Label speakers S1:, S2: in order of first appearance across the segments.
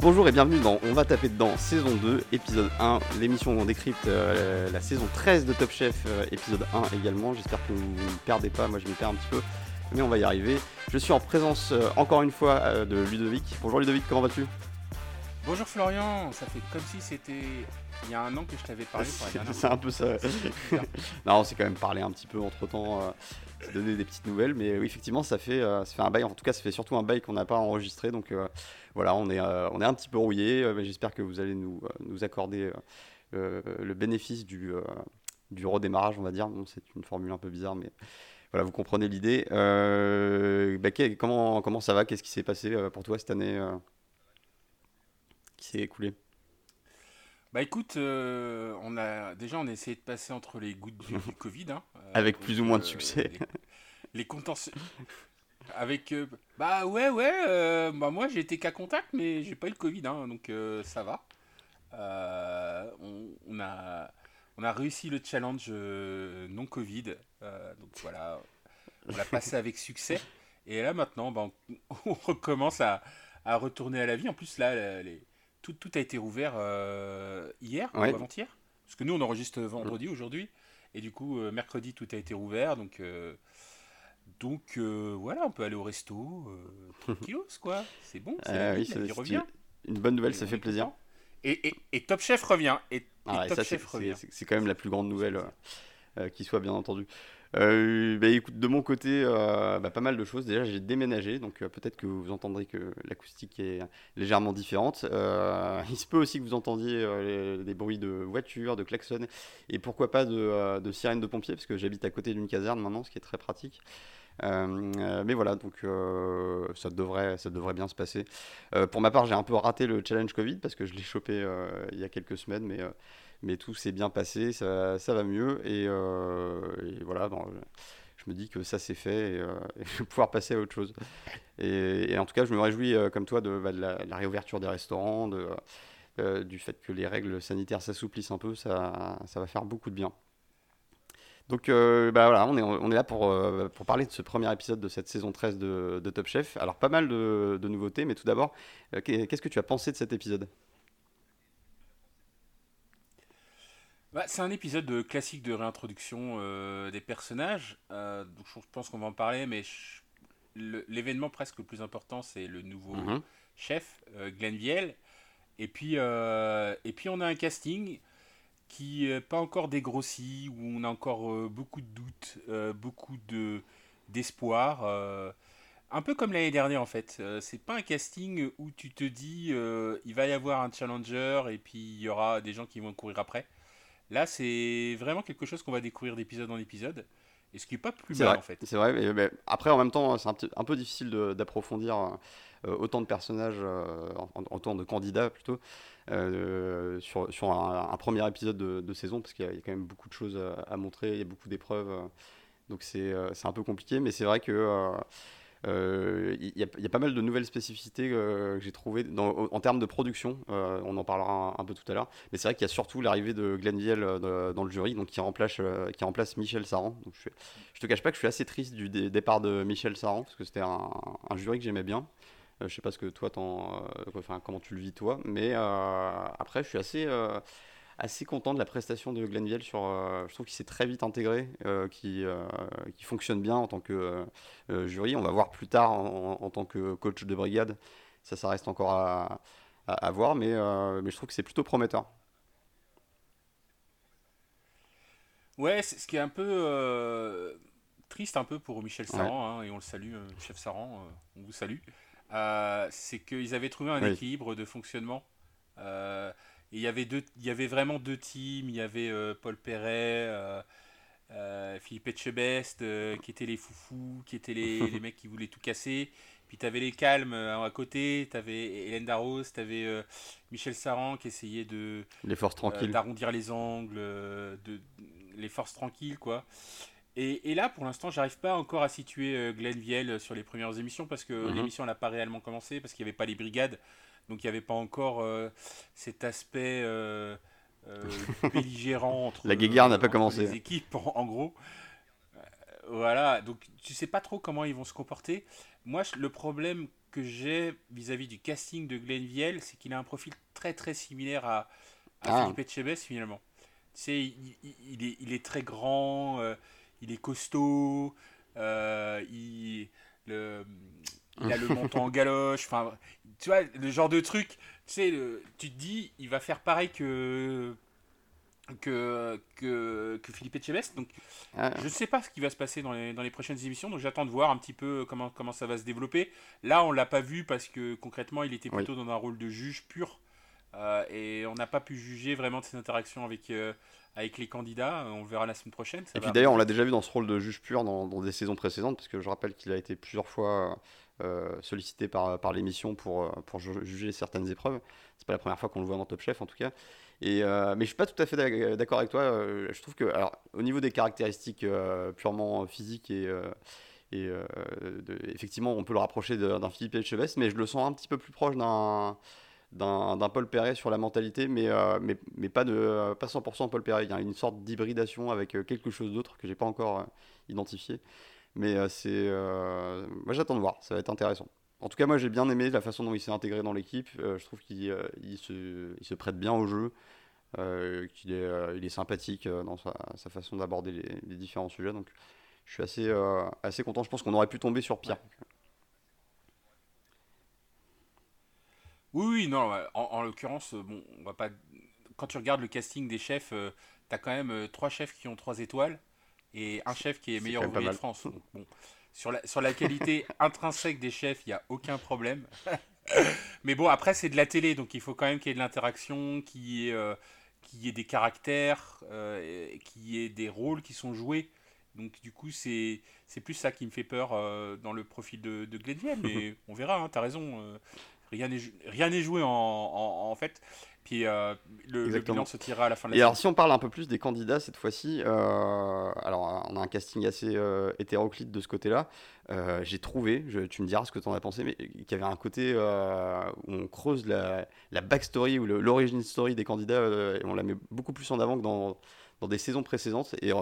S1: Bonjour et bienvenue dans On va taper dedans, saison 2, épisode 1, l'émission où on décrypte euh, la saison 13 de Top Chef, euh, épisode 1 également. J'espère que vous ne me perdez pas, moi je m'y perds un petit peu, mais on va y arriver. Je suis en présence euh, encore une fois de Ludovic. Bonjour Ludovic, comment vas-tu?
S2: Bonjour Florian, ça fait comme si c'était il y a un an que je t'avais parlé
S1: C'est un peu ça. non, on s'est quand même parlé un petit peu entre temps, donné des petites nouvelles, mais oui, effectivement, ça fait, euh, ça fait un bail. En tout cas, ça fait surtout un bail qu'on n'a pas enregistré, donc euh, voilà, on est, euh, on est un petit peu rouillé, j'espère que vous allez nous, nous accorder le bénéfice du, du redémarrage, on va dire. Bon, c'est une formule un peu bizarre, mais voilà, vous comprenez l'idée. Euh, bah, comment, comment ça va? Qu'est-ce qui s'est passé pour toi cette année qui s'est écoulée?
S2: Bah écoute, euh, on a déjà on a essayé de passer entre les gouttes du, du Covid, hein, euh,
S1: Avec plus ou moins de
S2: euh,
S1: succès.
S2: Les, les contentieux. Avec euh, bah ouais ouais, euh, bah moi j'ai été cas contact mais j'ai pas eu le Covid, hein, donc euh, ça va. Euh, on, on a on a réussi le challenge euh, non Covid, euh, donc voilà, on l'a passé avec succès. Et là maintenant, bah, on, on recommence à, à retourner à la vie. En plus là, les- tout, tout a été rouvert euh, hier
S1: Ouais.
S2: ou avant-hier. Parce que nous, on enregistre vendredi aujourd'hui. Et du coup, euh, mercredi, tout a été rouvert. Donc, euh, donc voilà, on peut aller au resto. Tranquillos, quoi. C'est bon, c'est la
S1: oui,
S2: vie, la
S1: c'est-
S2: vie
S1: c'est
S2: revient.
S1: une bonne nouvelle,
S2: Et
S1: ça fait plaisir.
S2: content. Et, et, et Top Chef revient. Et,
S1: Ah ouais,
S2: Top
S1: ça,
S2: Chef revient.
S1: c'est quand même la plus grande nouvelle qui soit, bien entendu. Euh, bah, écoute, de mon côté, euh, bah, pas mal de choses. Déjà, j'ai déménagé, donc euh, peut-être que vous entendrez que l'acoustique est légèrement différente. Il se peut aussi que vous entendiez des bruits de voitures, de klaxons, et pourquoi pas de, sirènes de pompiers, parce que j'habite à côté d'une caserne maintenant, ce qui est très pratique. Mais voilà, donc ça, devrait, ça devrait bien se passer. Pour ma part, j'ai un peu raté le challenge Covid parce que je l'ai chopé il y a quelques semaines, mais, mais tout s'est bien passé, ça, va mieux. Et, euh, voilà, bon, je me dis que ça c'est fait et, euh, je vais pouvoir passer à autre chose. Et, en tout cas, je me réjouis, euh, comme toi, de, bah, de la, réouverture des restaurants, euh, du fait que les règles sanitaires s'assouplissent un peu, ça, va faire beaucoup de bien. Donc euh, bah voilà, on est, là pour, euh, parler de ce premier épisode de cette saison 13 de, Top Chef. Alors pas mal de, nouveautés, mais tout d'abord, euh, qu'est- qu'est-ce que tu as pensé de cet épisode?
S2: Bah, c'est un épisode de- classique de réintroduction euh, des personnages. Euh, donc je pense qu'on va en parler, mais je- l'événement presque le plus important, c'est le nouveau
S1: Mhm.
S2: chef, euh, Glenn Viel. Et puis, euh, et puis on a un casting qui n'est pas encore dégrossi, où on a encore beaucoup de doutes, beaucoup de d'espoir. un peu comme l'année dernière en fait. C'est pas un casting où tu te dis il va y avoir un challenger et puis il y aura des gens qui vont courir après. Là, c'est vraiment quelque chose qu'on va découvrir d'épisode en épisode. Et ce qui est pas plus mal
S1: vrai,
S2: en fait.
S1: c'est vrai. mais- mais après, en même temps, c'est un, peu difficile d'approfondir euh, autant de personnages, euh, en, en tant de candidats plutôt, euh, sur, sur un, un premier épisode de, de saison, parce qu'il y, a il y a quand même beaucoup de choses à, à montrer, il y a beaucoup d'épreuves, donc c'est c'est un peu compliqué, mais c'est vrai que euh, il y, a, pas mal de nouvelles spécificités euh, que j'ai trouvées en termes de production. euh, on en parlera un, peu tout à l'heure. Mais c'est vrai qu'il y a surtout l'arrivée de Glenn dans le jury, donc qui remplace, qui remplace Michel Saran. Je, suis- te cache pas que je suis assez triste du dé- départ de Michel Saran, parce que c'était un, jury que j'aimais bien. Je sais pas ce que toi, enfin, comment tu le vis toi, mais après, je suis assez, assez content de la prestation de Glenn Viel. Sur, euh, je trouve qu'il s'est très vite intégré, euh, qui, euh, qui fonctionne bien en tant que jury. On va voir plus tard en, en tant que coach de brigade. Ça, ça reste encore à, à- à voir, mais, mais je trouve que c'est plutôt prometteur.
S2: Ouais, ce qui est un peu euh, triste un peu pour Michel Saran, hein, et on le salue, euh, chef Saran, euh, on vous salue, c'est qu'ils avaient trouvé un
S1: Oui.
S2: équilibre de fonctionnement. Euh, et il y avait deux, il y avait vraiment deux teams. Il y avait euh, Paul Perret, euh, euh, Philippe Etchebest, euh, qui étaient les foufous, qui étaient les, les mecs qui voulaient tout casser. Puis tu avais les calmes euh, à côté, tu avais Hélène Darros, tu avais Michel Saran qui essayait de,
S1: Les forces
S2: euh,
S1: tranquilles.
S2: d'arrondir les angles, euh, de les forces tranquilles, quoi. Et, et là, pour l'instant, j'arrive pas encore à situer euh, Glenn Viel sur les premières émissions parce que
S1: Mhm.
S2: l'émission n'a pas réellement commencé, parce qu'il n'y avait pas les brigades, donc il n'y avait pas encore euh, cet aspect euh, euh, belligérant entre,
S1: La guéguerre n'a pas commencé.
S2: les équipes, en, en gros. Voilà, donc tu sais pas trop comment ils vont se comporter. Moi, le problème que j'ai vis-à-vis du casting de Glenn Viel, c'est qu'il a un profil très très similaire à, à ah. Philippe Etchebest finalement. Tu sais, il, est, il est très grand, euh, il est costaud, euh, il, le, il a le menton en galoche, enfin, tu vois, le genre de truc, tu sais, tu te dis, il va faire pareil que que, que, que Philippe Etchebest. Donc, ah. je ne sais pas ce qui va se passer dans les, dans les prochaines émissions. Donc, j'attends de voir un petit peu comment, comment ça va se développer. Là, on l'a pas vu parce que concrètement, il était plutôt dans un rôle de juge pur. Euh, et on n'a pas pu juger vraiment de ses interactions avec, euh, avec les candidats. On le verra la semaine prochaine.
S1: et puis d'ailleurs, on l'a déjà vu dans ce rôle de juge pur dans, dans des saisons précédentes, parce que je rappelle qu'il a été plusieurs fois sollicité par, par l'émission pour, pour juger certaines épreuves. C'est pas la première fois qu'on le voit dans Top Chef en tout cas. Et, euh, mais je suis pas tout à fait d'accord avec toi. Euh, je trouve que, alors, au niveau des caractéristiques euh, purement physiques et, et effectivement, on peut le rapprocher d'un Philippe Etchebest, mais je le sens un petit peu plus proche d'un d'un Paul Perret sur la mentalité, mais, mais, mais, pas, de, pas 100% Paul Perret. Il y a une sorte d'hybridation avec quelque chose d'autre que j'ai pas encore identifié. Mais c'est. moi j'attends de voir, ça va être intéressant. En tout cas, moi j'ai bien aimé la façon dont il s'est intégré dans l'équipe. Euh, je trouve qu'il euh, se, il se, prête bien au jeu, euh, qu'il est, est sympathique dans sa, façon d'aborder les, différents sujets. Donc je suis assez, assez content. Je pense qu'on aurait pu tomber sur pire.
S2: Oui, oui, non, en, l'occurrence, bon, on va pas. Quand tu regardes le casting des chefs, tu as quand même trois chefs qui ont trois étoiles et un chef qui est meilleur ouvrier de France. bon, sur la, sur la qualité intrinsèque des chefs, il n'y a aucun problème. Mais bon, après, c'est de la télé, donc il faut quand même qu'il y ait de l'interaction, qu'il y, ait, euh, y ait des caractères, euh, qu'il y ait des rôles qui sont joués. Donc du coup, c'est plus ça qui me fait peur euh, dans le profil de, de Mais on verra, hein, tu as raison. rien n'est joué en, en, en, fait. Puis euh, le, bilan se tirera à la fin de la
S1: Et alors, si on parle un peu plus des candidats cette fois-ci, euh, alors on a un casting assez euh, hétéroclite de ce côté-là. J'ai trouvé, tu me diras ce que tu en as pensé, mais qu'il y avait un côté où on creuse la, la backstory ou l'origine story des candidats et on la met beaucoup plus en avant que dans, dans des saisons précédentes. Et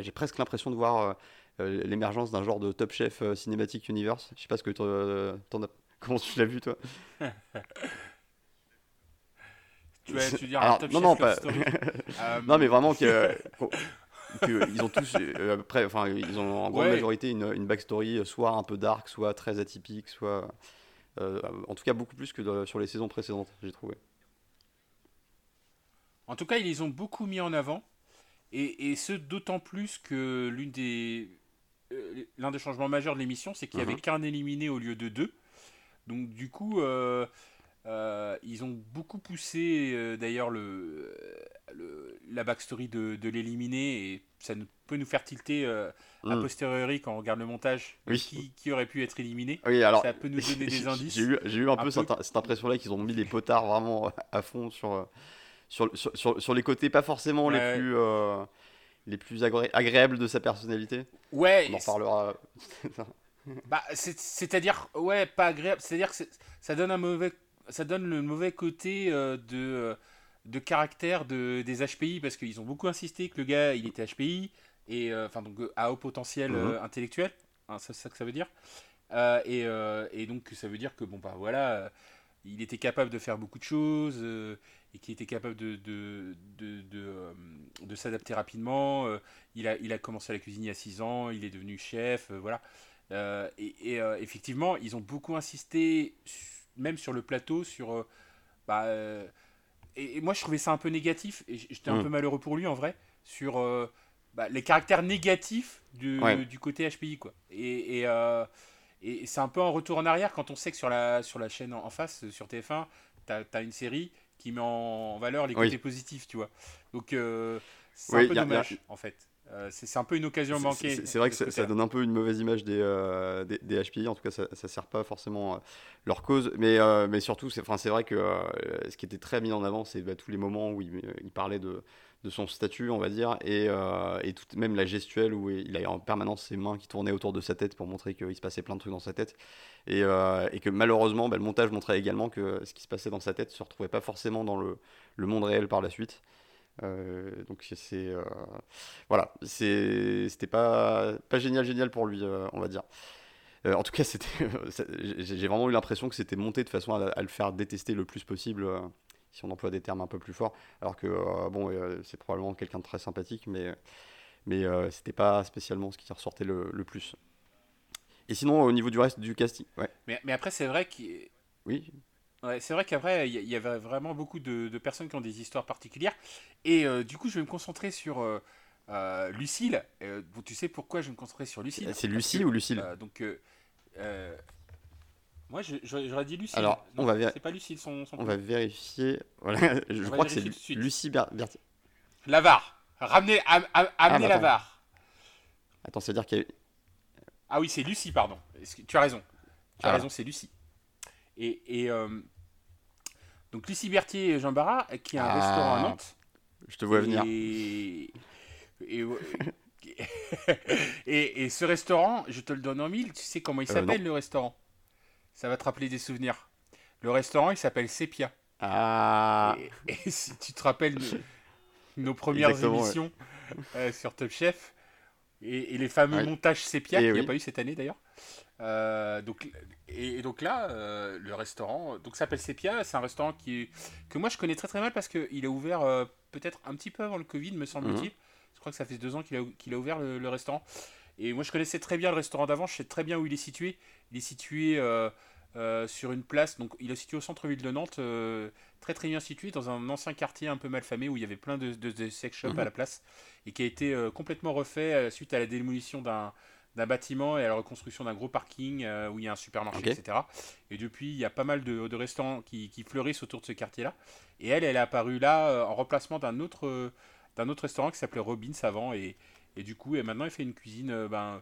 S1: j'ai presque l'impression de voir l'émergence d'un genre de Top Chef Cinematic Universe. Je sais pas ce que tu en as. Comment tu l'as vu, toi?
S2: tu veux, tu dire un top non, non, pas...
S1: Euh, non, mais vraiment que, ils ont tous, euh, après, enfin, ils ont en grande majorité une, une, backstory soit un peu dark, soit très atypique, soit, euh, en tout cas beaucoup plus que sur les saisons précédentes, j'ai trouvé.
S2: En tout cas, ils les ont beaucoup mis en avant, et, et ce d'autant plus que l'une des, l'un des changements majeurs de l'émission, c'est qu'il n'y avait mhm. qu'un éliminé au lieu de deux. Donc du coup, euh, ils ont beaucoup poussé euh, d'ailleurs le, la backstory de, de l'éliminer et ça peut nous faire tilter euh, a hmm. posteriori quand on regarde le montage qui, qui, aurait pu être éliminé.
S1: Oui, alors,
S2: ça peut nous donner des indices. J'ai
S1: eu, eu, un, peu, Cette, impression-là qu'ils ont mis les potards vraiment à fond sur, sur, sur, sur, les côtés pas forcément les plus, les plus agréables de sa personnalité.
S2: Ouais.
S1: On en parlera.
S2: bah, c'est-à-dire, ouais, pas agréable. C'est-à-dire que ça donne un mauvais ça donne le mauvais côté euh, de, euh, de caractère de, des HPI parce qu'ils ont beaucoup insisté que le gars il était HPI et euh, enfin donc à haut potentiel mhm. intellectuel, hein, c'est ça que ça veut dire. Et, et, donc ça veut dire que bon bah voilà, il était capable de faire beaucoup de choses et qu'il était capable de, de, de, de, de s'adapter rapidement. il, a, il a commencé à la cuisine il y a 6 ans, il est devenu chef, voilà. et, et effectivement, ils ont beaucoup insisté sur même sur le plateau, sur. Euh, bah, euh, et, moi, je trouvais ça un peu négatif, et j'étais un mm. peu malheureux pour lui en vrai, sur euh, bah, les caractères négatifs du, du côté HPI. Quoi. Et, et, et c'est un peu un retour en arrière quand on sait que sur la, sur la chaîne en, face, sur TF1, tu as, une série qui met en valeur les côtés positifs, tu vois. Donc, c'est un peu dommage, en fait. Euh, c'est un peu une occasion manquée.
S1: C'est vrai que ça, donne un peu une mauvaise image des, euh, des, HPI. En tout cas, ça ne sert pas forcément euh, leur cause. Mais, mais surtout, c'est vrai que ce qui était très mis en avant, c'est bah, tous les moments où il, il parlait de, de, son statut, on va dire, et, et tout, même la gestuelle où il a en permanence ses mains qui tournaient autour de sa tête pour montrer qu'il se passait plein de trucs dans sa tête. Et, et que malheureusement, bah, le montage montrait également que ce qui se passait dans sa tête ne se retrouvait pas forcément dans le, le monde réel par la suite. Donc c'est voilà, c'était pas pas génial génial pour lui, on va dire. en tout cas, c'était j'ai vraiment eu l'impression que c'était monté de façon à, le faire détester le plus possible si on emploie des termes un peu plus forts. Alors que, bon, c'est probablement quelqu'un de très sympathique, mais, mais c'était pas spécialement ce qui ressortait le, le, plus. Et sinon, au niveau du reste du casting. Ouais.
S2: Mais, mais après, c'est vrai qu'il.
S1: Oui.
S2: Ouais, c'est vrai qu'après, il y, avait vraiment beaucoup de, de, personnes qui ont des histoires particulières. Et euh, du coup, je vais me concentrer sur euh, euh, Lucille. tu sais pourquoi je vais me concentrer sur Lucille?
S1: C'est Lucie ou Lucille?
S2: Donc, moi, j'aurais dit Lucille.
S1: Alors, on va
S2: C'est pas Lucille son,
S1: On va vérifier. Voilà, je crois que c'est Lucie Berthier.
S2: Lavar. Ramenez, amenez ah, bah, Lavar.
S1: Attends, ça veut dire qu'il y a
S2: ah oui, c'est Lucie, pardon. Tu as raison. Tu as ah. raison, c'est Lucie. Et, et euh, donc Lucie Berthier et Jean Barra, qui a un ah. restaurant à Nantes.
S1: Je te vois venir.
S2: Et, et, ce restaurant, je te le donne en mille, tu sais comment il euh, s'appelle le restaurant? Ça va te rappeler des souvenirs. Le restaurant, il s'appelle Sepia.
S1: Ah
S2: et, si tu te rappelles nos premières émissions euh, sur Top Chef, et, les fameux montages sépia qu'il n'y a pas eu cette année d'ailleurs. Euh, donc, et, donc là, euh, le restaurant donc s'appelle Sepia. C'est un restaurant qui que moi je connais très très mal parce qu'il a ouvert euh, peut-être un petit peu avant le Covid, me semble-t-il. Mhm. Je crois que ça fait deux ans qu'il a, ouvert le, restaurant. Et moi je connaissais très bien le restaurant d'avant. Je sais très bien où il est situé. Il est situé sur une place. Donc il est situé au centre-ville de Nantes, très très bien situé dans un ancien quartier un peu mal famé où il y avait plein de, de, sex shops à mhm. la place et qui a été complètement refait suite à la démolition d'un d'un bâtiment et à la reconstruction d'un gros parking euh, où il y a un supermarché, etc. Et depuis, il y a pas mal de, de restaurants qui, qui, fleurissent autour de ce quartier-là. Et elle, elle est apparue là en remplacement d'un autre, d'un autre restaurant qui s'appelait Robins avant. Et, et, du coup, et maintenant, elle fait une cuisine, ben,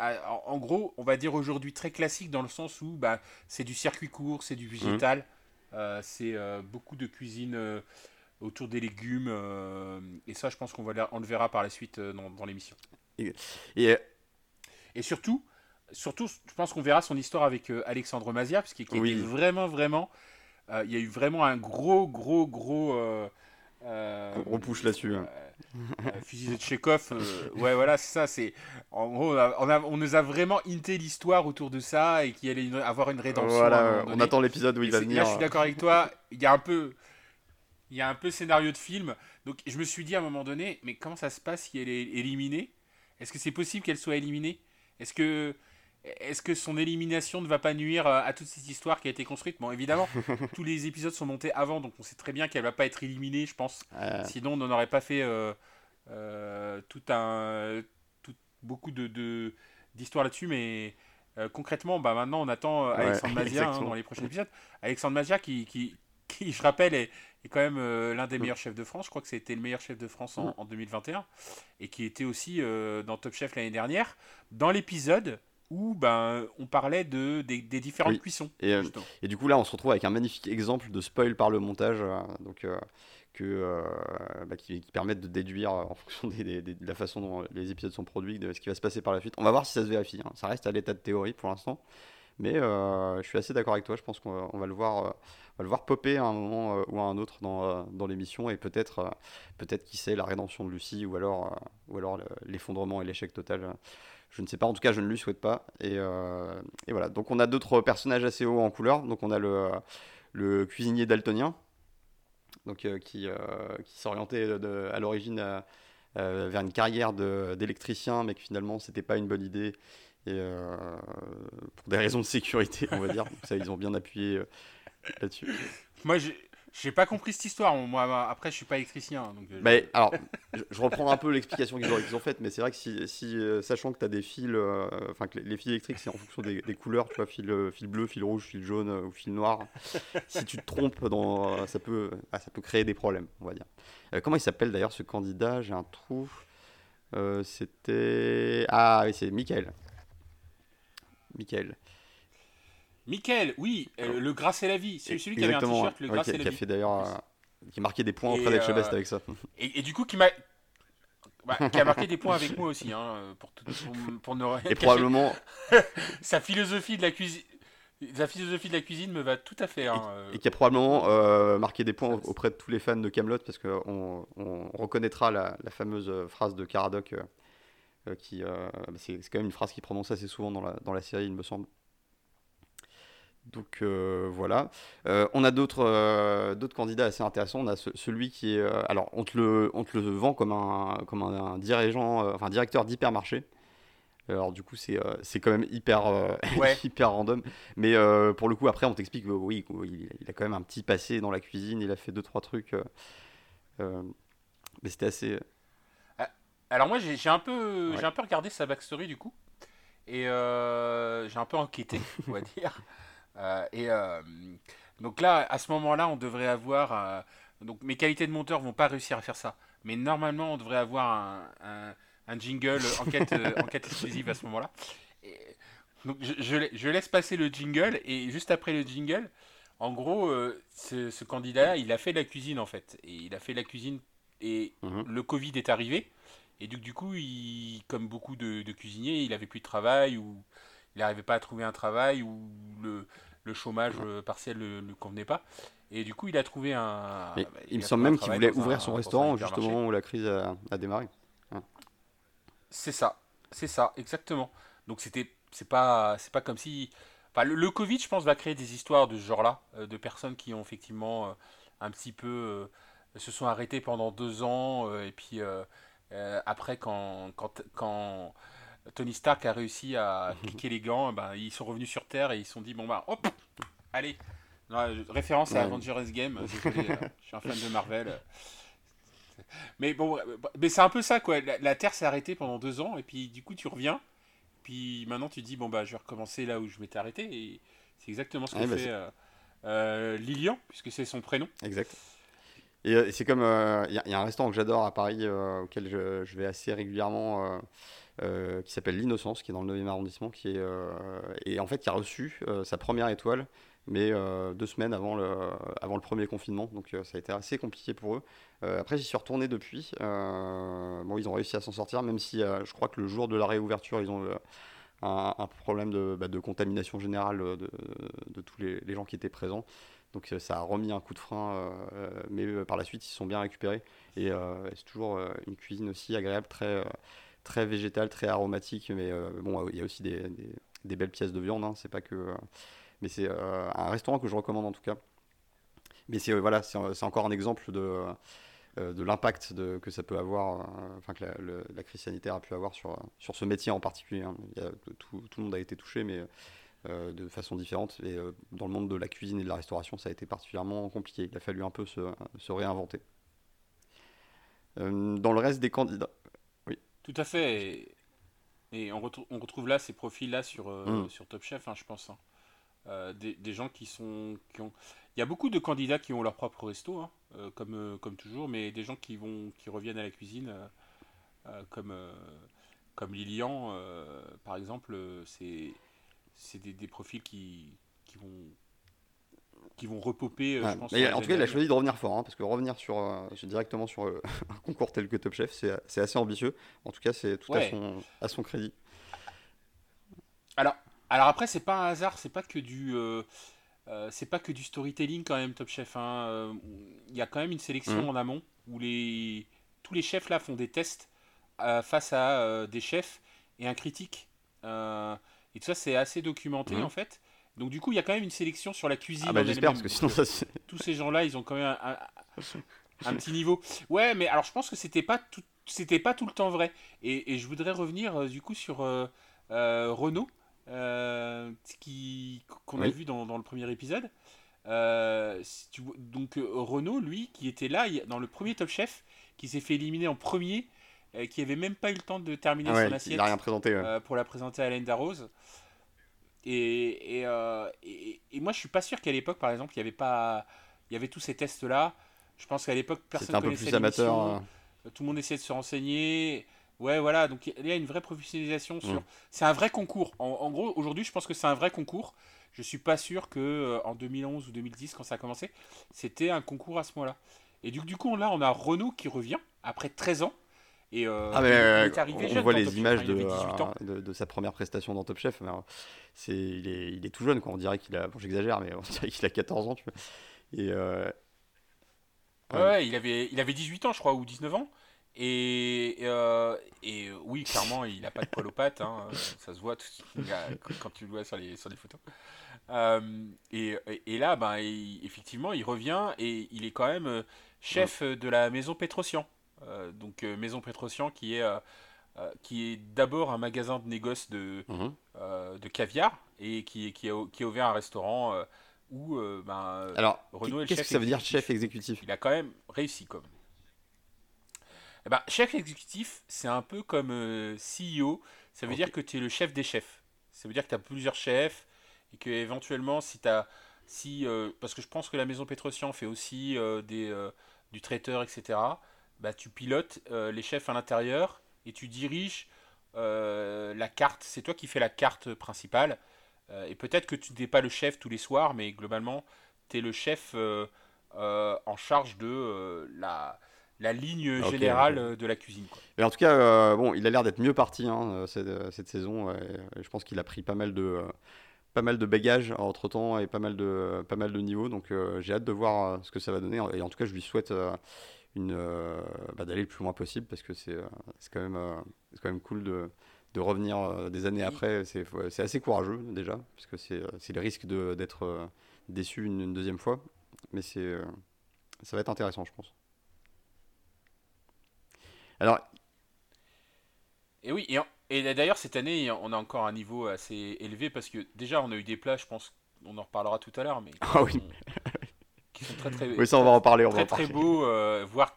S2: en, gros, on va dire aujourd'hui très classique dans le sens où ben, c'est du circuit court, c'est du végétal, mmh. c'est beaucoup de cuisine autour des légumes. Euh, et ça, je pense qu'on va on le verra par la suite euh, dans, l'émission.
S1: Et,
S2: et, surtout, surtout, je pense qu'on verra son histoire avec euh, Alexandre Mazia, parce qu'il oui. vraiment, vraiment. il y a eu vraiment un gros, gros, gros.
S1: on push là-dessus. Hein.
S2: fusil de Chekhov, ouais, voilà, c'est ça. C'est en gros, on, a, on, nous a vraiment hinté l'histoire autour de ça et qu'il allait avoir une rédemption.
S1: Voilà, on attend l'épisode où il va venir.
S2: Là, je suis d'accord avec toi. Il y a un peu, il y a un peu scénario de film. Donc je me suis dit à un moment donné, mais comment ça se passe si elle est éliminée? Est-ce que c'est possible qu'elle soit éliminée? Est-ce que, est que son élimination ne va pas nuire à toute cette histoire qui a été construite? Bon, évidemment, tous les épisodes sont montés avant, donc on sait très bien qu'elle va pas être éliminée, je pense. Sinon, on n'aurait pas fait euh, euh, tout un, tout, beaucoup de d'histoires là-dessus, mais euh, concrètement, bah, maintenant, on attend Alexandre Mazia hein, dans les prochains épisodes. Alexandre Mazia qui, qui, qui, je rappelle, est, quand même euh, l'un des meilleurs chefs de France. Je crois que c'était le meilleur chef de France en, 2021 et qui était aussi euh, dans Top Chef l'année dernière. Dans l'épisode où ben, on parlait de, des, différentes cuissons.
S1: Et, euh, et, du coup, là, on se retrouve avec un magnifique exemple de spoil par le montage. donc, que, bah, qui, permettent de déduire en fonction des, de la façon dont les épisodes sont produits, de ce qui va se passer par la suite. On va voir si ça se vérifie. Hein. Ça reste à l'état de théorie pour l'instant. Mais je suis assez d'accord avec toi. Je pense qu'on va, le voir va le voir popper à un moment euh, ou à un autre dans, euh, dans l'émission et peut-être, euh, peut-être qui sait, la rédemption de Lucie ou alors, ou alors l'effondrement et l'échec total. Je ne sais pas, en tout cas, je ne lui souhaite pas. Et, et voilà. Donc, on a d'autres personnages assez hauts en couleur. Donc, on a le, le cuisinier daltonien, donc, qui, qui s'orientait à l'origine vers une carrière d'électricien, mais que finalement, c'était pas une bonne idée. Et pour des raisons de sécurité, on va dire. Donc, ça, ils ont bien appuyé là-dessus.
S2: Moi, j'ai pas compris cette histoire. Moi, après, je suis pas électricien. Hein, donc
S1: mais, euh, alors, je, reprends un peu l'explication qu'ils ont, ont, faite, mais c'est vrai que si, si euh, sachant que tu as des fils, euh, enfin que les fils électriques, c'est en fonction des, couleurs, tu vois, fil, fil, bleu, fil rouge, fil jaune ou fil noir. si tu te trompes, dans, ça, peut, ah, ça peut créer des problèmes, on va dire. comment il s'appelle d'ailleurs ce candidat? J'ai un trou. C'était. Ah oui, c'est Michael. Michael.
S2: Michael, oui, euh, le gras c'est la vie. C'est celui qui avait un t-shirt, le la
S1: qui a fait d'ailleurs, euh, qui a marqué des points auprès d'Elchebest euh, avec ça.
S2: Et, du coup, qui m'a. Bah, qui a marqué des points avec moi aussi, hein, pour, pour, pour, ne
S1: Et probablement.
S2: Sa philosophie de la cuisine. la philosophie de la cuisine me va tout à fait. Hein,
S1: et, qui a probablement marqué des points auprès de tous les fans de Camelot parce qu'on on reconnaîtra la, fameuse phrase de Caradoc qui c'est quand même une phrase qu'il prononce assez souvent dans la, dans la série, il me semble. Donc euh, voilà. Euh, on a d'autres euh, d'autres candidats assez intéressants. On a celui qui est. alors, on te, le, on te le vend comme un, comme un, dirigeant, enfin directeur d'hypermarché. Alors, du coup, c'est quand même hyper, hyper random. Mais pour le coup, après, on t'explique que oui, il, a quand même un petit passé dans la cuisine. Il a fait deux, trois trucs. mais c'était assez.
S2: Alors, moi, j'ai un, peu, j'ai un peu regardé sa backstory du coup. Et j'ai un peu enquêté, on va dire. Euh, et euh, donc là, à ce moment-là, on devrait avoir. Euh, donc mes qualités de monteur vont pas réussir à faire ça. Mais normalement, on devrait avoir un, un, jingle enquête, enquête exclusive à ce moment-là. Donc je, je, laisse passer le jingle et juste après le jingle, en gros, ce, ce candidat, il a fait de la cuisine en fait. Et il a fait de la cuisine et mhm. le Covid est arrivé. Et du, du coup, il, comme beaucoup de, de cuisiniers, il avait plus de travail ou il n'arrivait pas à trouver un travail ou le, le chômage euh, partiel ne lui convenait pas. Et du coup, il a trouvé un.
S1: Bah, il, me semble même qu'il voulait ouvrir son restaurant justement où la crise a, démarré.
S2: C'est ça, c'est ça, exactement. Donc c'était, c'est pas, c'est pas comme si. Enfin, le, Covid, je pense, va créer des histoires de ce genre-là, euh, de personnes qui ont effectivement euh, un petit peu se sont arrêtées pendant deux ans et puis après quand, quand, quand Tony Stark a réussi à cliquer les gants, ben, ils sont revenus sur Terre et ils se sont dit bon bah hop, allez. référence à Avengers Game, euh, je suis un fan de Marvel. Mais bon, mais c'est un peu ça quoi. La, Terre s'est arrêtée pendant deux ans et puis du coup tu reviens. Puis maintenant tu dis bon bah je vais recommencer là où je m'étais arrêté et c'est exactement ce que bah, fait euh, euh, Lilian puisque c'est son prénom.
S1: Exact. Et c'est comme il y, a un restaurant que j'adore à Paris auquel je, je, vais assez régulièrement euh, qui s'appelle L'Innocence, qui est dans le 9e arrondissement, qui est, euh, et en fait qui a reçu euh, sa première étoile, mais deux semaines avant le, avant le premier confinement, donc ça a été assez compliqué pour eux. après, j'y suis retourné depuis. bon, ils ont réussi à s'en sortir, même si je crois que le jour de la réouverture, ils ont un, problème de, bah, contamination générale de, de tous les, les, gens qui étaient présents. Donc ça a remis un coup de frein, mais par la suite ils se sont bien récupérés. Et c'est toujours une cuisine aussi agréable, très, très végétal, très aromatique, mais euh, bon, il y a aussi des, belles pièces de viande, hein, c'est pas que. Euh, mais c'est euh, un restaurant que je recommande en tout cas. Mais c'est voilà, encore un exemple de, de l'impact que ça peut avoir, enfin que la, crise sanitaire a pu avoir sur, sur ce métier en particulier. Hein. Tout, tout, le monde a été touché, mais de façon différente. Et dans le monde de la cuisine et de la restauration, ça a été particulièrement compliqué. Il a fallu un peu se, se réinventer. dans le reste des candidats,
S2: tout à fait. Et, on, retrouve, on, retrouve là ces profils-là sur, euh, mm. sur Top Chef, hein, je pense. Hein. Euh, des, gens qui sont. Qui ont... Il y a beaucoup de candidats qui ont leur propre resto, hein, euh, comme, comme toujours, mais des gens qui, vont, qui reviennent à la cuisine, comme, comme Lilian, par exemple, c'est des, des profils qui, qui vont qui vont repoper.
S1: Euh, je pense, en tout cas, il a choisi de revenir fort, hein, parce que revenir sur, euh, directement sur euh, un concours tel que Top Chef, c'est assez ambitieux. En tout cas, c'est tout à, son, à son crédit.
S2: Alors, alors après, c'est pas un hasard, c'est pas que du. c'est pas que du storytelling quand même Top Chef. Hein. Il y a quand même une sélection mmh. en amont où les tous les chefs là font des tests face à des chefs et un critique. et tout ça c'est assez documenté mmh. en fait. Donc du coup, il y a quand même une sélection sur la cuisine.
S1: Ah bah j'espère parce que sinon ça.
S2: Tous ces gens-là, ils ont quand même un, petit niveau. Ouais, mais alors je pense que c'était pas tout, c'était pas tout le temps vrai. Et, je voudrais revenir euh, du coup sur euh, euh, Renault, qui qu'on a vu dans, le premier épisode. donc Renault, lui, qui était là dans le premier Top Chef, qui s'est fait éliminer en premier, qui avait même pas eu le temps de terminer
S1: ah
S2: son assiette.
S1: Il a rien présenté.
S2: pour la présenter à Alain Darroze. Euh, et, et, moi, je suis pas sûr qu'à l'époque, par exemple, il y avait pas, il y avait tous ces tests-là. Je pense qu'à l'époque, personne
S1: ne connaissait peu amateur. Euh.
S2: Tout le monde essayait de se renseigner. Ouais, voilà. Donc il y a une vraie professionnalisation sur. Mm. C'est un vrai concours. En, gros, aujourd'hui, je pense que c'est un vrai concours. Je suis pas sûr que euh, en 2011 ou 2010, quand ça a commencé, c'était un concours à ce moment-là. Et du, du coup, là, on a Renault qui revient après 13 ans. Et euh,
S1: Ah, mais
S2: il
S1: euh,
S2: est arrivé
S1: on
S2: jeune
S1: voit les
S2: Top Chef,
S1: images
S2: hein, il
S1: de,
S2: avait 18 ans.
S1: euh, de, de sa première prestation dans Top Chef. mais, euh, c'est, il, est, il est tout jeune, quoi. On dirait qu'il a. Bon, j'exagère, mais on dirait qu'il a 14 ans, tu vois. Et. euh,
S2: Ouais, ouais, il avait, il avait 18 ans, je crois, ou 19 ans. Et, euh, et oui, clairement, il n'a pas de poil aux pattes. hein, ça se voit quand tu le vois sur les, sur les photos. Euh, et, et là, ben, il- effectivement, il revient et il est quand même chef de la maison Petrosian. Euh, donc, euh, maison Petrosian qui est, euh, qui est d'abord un magasin de négoce de,
S1: mhm.
S2: euh, de caviar et qui, qui, a, qui a ouvert un restaurant euh, où euh, ben,
S1: Alors,
S2: Renaud est
S1: qu'est-ce
S2: chef
S1: que ça veut dire chef exécutif?
S2: Il a quand même réussi comme. Eh ben, chef exécutif, c'est un peu comme CEO. Ça veut dire que tu es le chef des chefs. Ça veut dire que tu as plusieurs chefs et que éventuellement, si tu as. Si, parce que je pense que la maison Petrosian fait aussi des, du traiteur, etc. Bah, tu pilotes euh, les chefs à l'intérieur et tu diriges euh, la carte. C'est toi qui fais la carte principale. Euh, et peut-être que tu n'es pas le chef tous les soirs, mais globalement, tu es le chef en charge de la, la ligne
S1: Ok,
S2: générale de la cuisine. Quoi.
S1: Mais en tout cas, bon, il a l'air d'être mieux parti hein, cette, cette saison. ouais. Je pense qu'il a pris pas mal de, pas mal de bagages entre temps et pas mal de, pas mal de niveaux. Donc euh, j'ai hâte de voir euh, ce que ça va donner. Et en tout cas, je lui souhaite euh, euh, bah, d'aller le plus loin possible parce que c'est, euh, c'est quand même, euh, c'est quand même cool de, de revenir des années
S2: Oui.
S1: après. C'est, assez courageux déjà parce que c'est, c'est le risque de, d'être déçu une, une deuxième fois. Mais c'est, ça va être intéressant, je pense. Alors,
S2: Et oui, et, et d'ailleurs, cette année, on a encore un niveau assez élevé parce que déjà, on a eu des plats, je pense, on en reparlera tout à l'heure, mais
S1: Ah oui.
S2: Qui sont très très,
S1: oui, ça on va en parler. On
S2: très, très beaux, euh, voire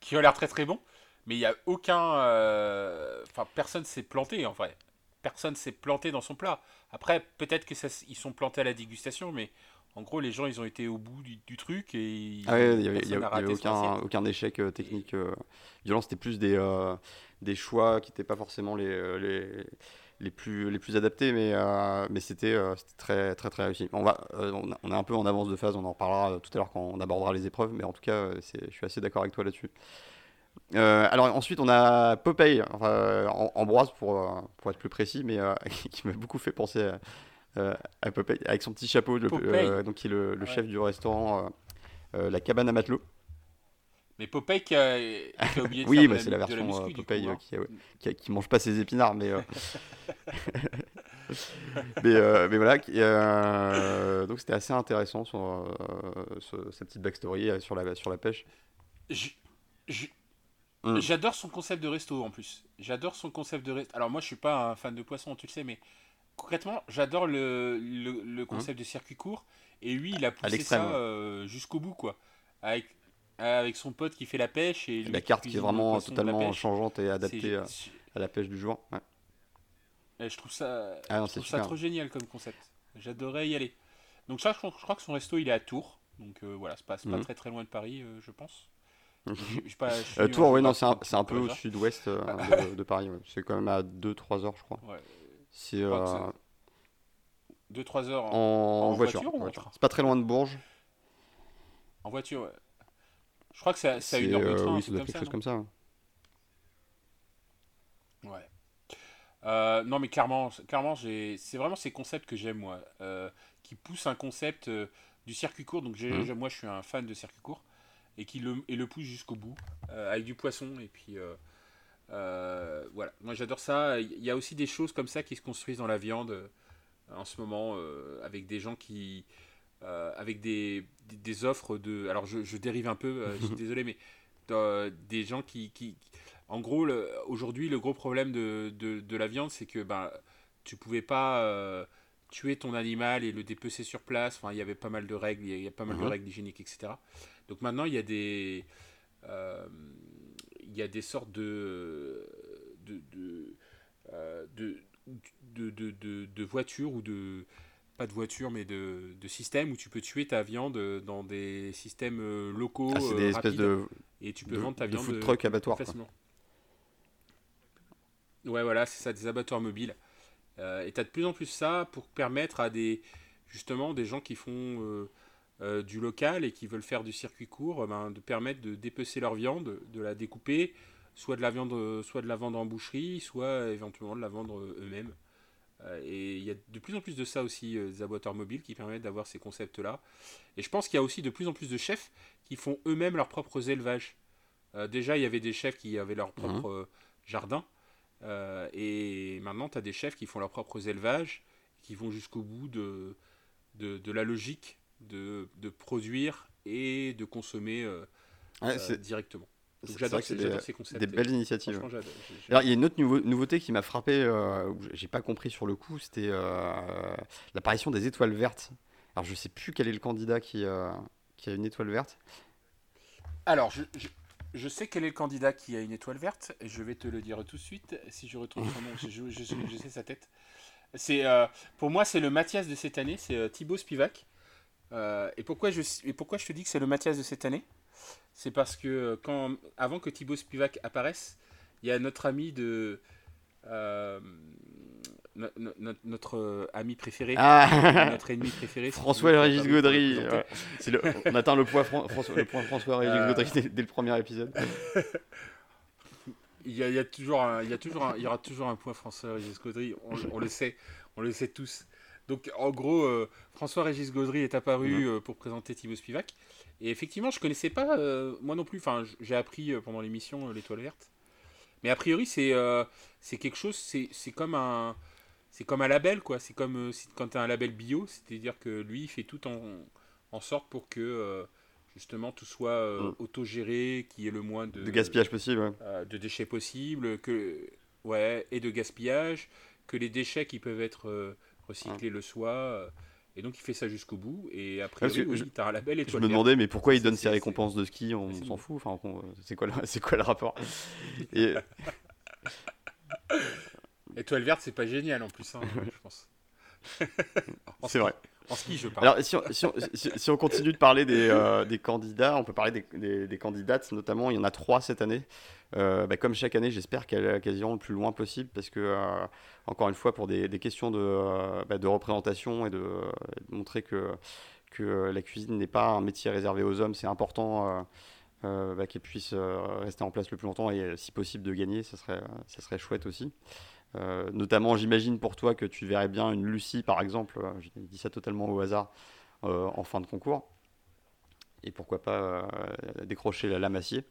S2: qui ont l'air très très bons, mais il n'y a aucun. euh, Enfin, personne s'est planté en vrai. Personne s'est planté dans son plat. Après, peut-être que ça, ils sont plantés à la dégustation, mais en gros, les gens, ils ont été au bout du, du truc et
S1: Ah ouais, il n'y avait, y y
S2: son
S1: aucun, échec euh, technique euh, violent. C'était plus des, euh, des choix qui n'étaient pas forcément les, les, les, plus, les plus adaptés, mais, euh, mais c'était euh, c'était très, très très réussi. On, va, euh, on, est un peu en avance de phase, on en reparlera tout à l'heure quand on abordera les épreuves, mais en tout cas, c'est- je suis assez d'accord avec toi là-dessus. Alors ensuite, on a Popeye, enfin, Am- Ambroise pour, pour être plus précis, mais qui m'a beaucoup fait penser à, à Popeye, avec son petit chapeau, le- donc qui est le, le
S2: Ouais.
S1: chef du restaurant La Cabane à Matelot.
S2: Mais Popeye qui a, qui a oublié de
S1: Oui, bah, c'est la version
S2: muscu,
S1: euh,
S2: coup,
S1: Popeye euh,
S2: hein.
S1: qui, qui, qui mange pas ses épinards, mais, euh, mais, euh, mais voilà. euh, donc c'était assez intéressant sur, euh, cette petite backstory sur la, sur la pêche. Mm.
S2: J'adore son concept de resto en plus. J'adore son concept de resto. Alors moi je suis pas un fan de poisson, tu le sais, mais concrètement j'adore le, le, le concept de circuit court. Et lui il a poussé ça jusqu'au bout quoi. Avec, avec son pote qui fait la pêche et lui
S1: la carte qui est vraiment totalement changeante et adaptée à,
S2: c'est-
S1: à la pêche du jour. Ouais.
S2: et je trouve ça,
S1: Ah non,
S2: je trouve ça trop génial comme concept. J'adorerais y aller. Donc ça, je, crois- je crois que son resto il est à Tours. Donc euh, voilà, c'est pas, c'est pas
S1: Mhm.
S2: très très loin de Paris, euh, je pense. Je- je pas-
S1: Euh, Tours, oui, non, c'est un, un peu au sud-ouest euh, de, de Paris. ouais. C'est quand même à 2-3 heures, je crois.
S2: Ouais.
S1: C'est
S2: crois que
S1: euh,
S2: 2-3 heures en,
S1: en,
S2: en
S1: voiture.
S2: voiture
S1: C'est pas très loin de Bourges.
S2: en voiture. ouais. Je crois que c'est à- une heure de
S1: euh,
S2: train,
S1: oui, ça doit quelque
S2: ça.
S1: chose comme ça. ouais.
S2: non Ouais. Euh, non, mais clairement, clairement c'est vraiment ces concepts que j'aime, moi. euh, qui poussent un concept euh, du circuit court. Donc,
S1: Mhm.
S2: moi, je suis un fan de circuit court. Et qui le, et le pousse jusqu'au bout. avec du poisson. Et puis, voilà. Moi, j'adore ça. Il y a aussi des choses comme ça qui se construisent dans la viande en ce moment. avec des gens qui. Euh, avec des, des, des offres de. Alors, je, je dérive un peu, euh, je suis désolé, mais euh, des gens qui. qui en gros, aujourd'hui, le gros problème de, de, de la viande, c'est que ben, tu pouvais pas tuer ton animal et le dépecer sur place. Enfin, il y avait pas mal de règles, il y a, il y a pas mal de
S1: Mhm.
S2: règles hygiéniques, etc. Donc maintenant, il y a des. euh, il y a des sortes de. de, de, euh, de, de, de, de- de voitures ou de. Pas de voitures, mais de, de systèmes où tu peux tuer ta viande dans des systèmes euh, locaux.
S1: Ah, c'est
S2: euh,
S1: espèces de,
S2: Et tu peux
S1: de,
S2: vendre ta
S1: de
S2: viande.
S1: food
S2: euh,
S1: truck abattoir. quoi.
S2: facilement. Ouais, voilà, c'est ça, des abattoirs mobiles. Euh, et tu as de plus en plus ça pour permettre à des justement des gens qui font euh, euh, du local et qui veulent faire du circuit court, euh, ben, de permettre de dépecer leur viande, de la découper, soit de la viande, soit de la vendre en boucherie, soit éventuellement de la vendre eux-mêmes. Et il y a de plus en plus de ça aussi, des abattoirs mobiles qui permettent d'avoir ces concepts-là. Et je pense qu'il y a aussi de plus en plus de chefs qui font eux-mêmes leurs propres élevages. déjà, il y avait des chefs qui avaient leur propre mmh. jardin. et maintenant, tu as des chefs qui font leurs propres élevages, qui vont jusqu'au bout de, de, la logique de, de, produire et de consommer euh, euh, directement.
S1: J'adore ces, ces, concepts. Des belles initiatives. Alors, il y a une autre nouveauté qui m'a frappé, euh, j'ai pas compris sur le coup, c'était euh, l'apparition des étoiles vertes. Alors, je sais plus quel est le candidat qui, qui a une étoile verte.
S2: Alors, je, je, sais quel est le candidat qui a une étoile verte, et je vais te le dire tout de suite. Si je retrouve son nom, je, je, sais sa tête. C'est pour moi, c'est le Mathias de cette année, c'est Thibaut Spivak. Euh, et, pourquoi je, et pourquoi je te dis que c'est le Mathias de cette année? C'est parce que euh, quand, avant que Thibaut Spivak apparaisse, il y a notre ami de. Euh, notre ami préféré, ah. notre ennemi préféré.
S1: François-Régis Gaudry. on atteint le point, François, le point François-Régis Gaudry dès, le premier épisode.
S2: il, y a, il, y a, toujours il, y a toujours il y aura toujours un point François-Régis Gaudry, on, on, le sait, on le sait tous. Donc en gros, euh, François-Régis Gaudry est apparu mhm. euh, pour présenter Thibaut Spivak. Et effectivement, je connaissais pas, euh, moi non plus, enfin j'ai appris pendant l'émission l'étoile verte. Mais a priori, c'est c'est quelque chose, c'est comme un c'est comme un label quoi. C'est comme quand tu as un label bio, c'est-à-dire que lui il fait tout en, en sorte pour que justement tout soit mm. autogéré, qu'il y ait le moins de,
S1: de gaspillage possible,
S2: de déchets possibles, que ouais et de gaspillage, que les déchets qui peuvent être recycler le soie. Euh, et donc il fait ça jusqu'au bout. Et après, oui, oui, as un label
S1: Je me demandais, mais pourquoi il donne ses récompenses de ski On s'en fout. Enfin, c'est quoi, le... quoi le rapport?
S2: Et... Étoile verte, c'est pas génial en plus, hein, je pense.
S1: c'est vrai.
S2: En ski, je parle.
S1: Alors, si on, si on, continue de parler des, euh, des, candidats, on peut parler des, des, candidates, notamment, il y en a trois cette année. Euh, bah, comme chaque année, j'espère qu'elles iront le plus loin possible parce que, euh, encore une fois, pour des, questions de, bah, de, représentation et de, montrer que, la cuisine n'est pas un métier réservé aux hommes, c'est important bah, qu'elle puisse rester en place le plus longtemps et, si possible, de gagner, ça serait, ça serait chouette aussi. Euh, notamment, j'imagine pour toi que tu verrais bien une Lucie, par exemple, euh, je dis ça totalement au hasard, euh, en fin de concours. Et pourquoi pas décrocher la lame acier.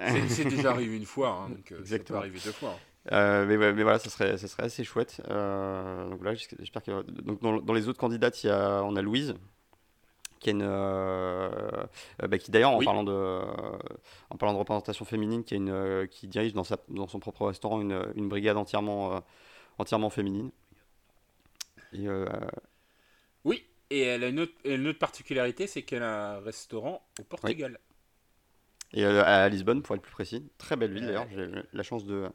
S2: C'est déjà arrivé une fois, hein, donc Exactement. ça peut arriver deux fois.
S1: Hein. mais, mais, voilà, ça serait, ça serait assez chouette. donc là, j'espère que donc dans, dans, les autres candidates, il y a, on a Louise, qui, une, euh, euh, bah, qui d'ailleurs, en, parlant de, en parlant de représentation féminine, qui, une, euh, qui dirige dans, sa, dans son propre restaurant une, une brigade entièrement, entièrement féminine.
S2: Et, oui, et elle a une autre, une autre particularité, c'est qu'elle a un restaurant au Portugal.
S1: Et à Lisbonne, pour être plus précis. Très belle ville d'ailleurs. J'ai la chance de,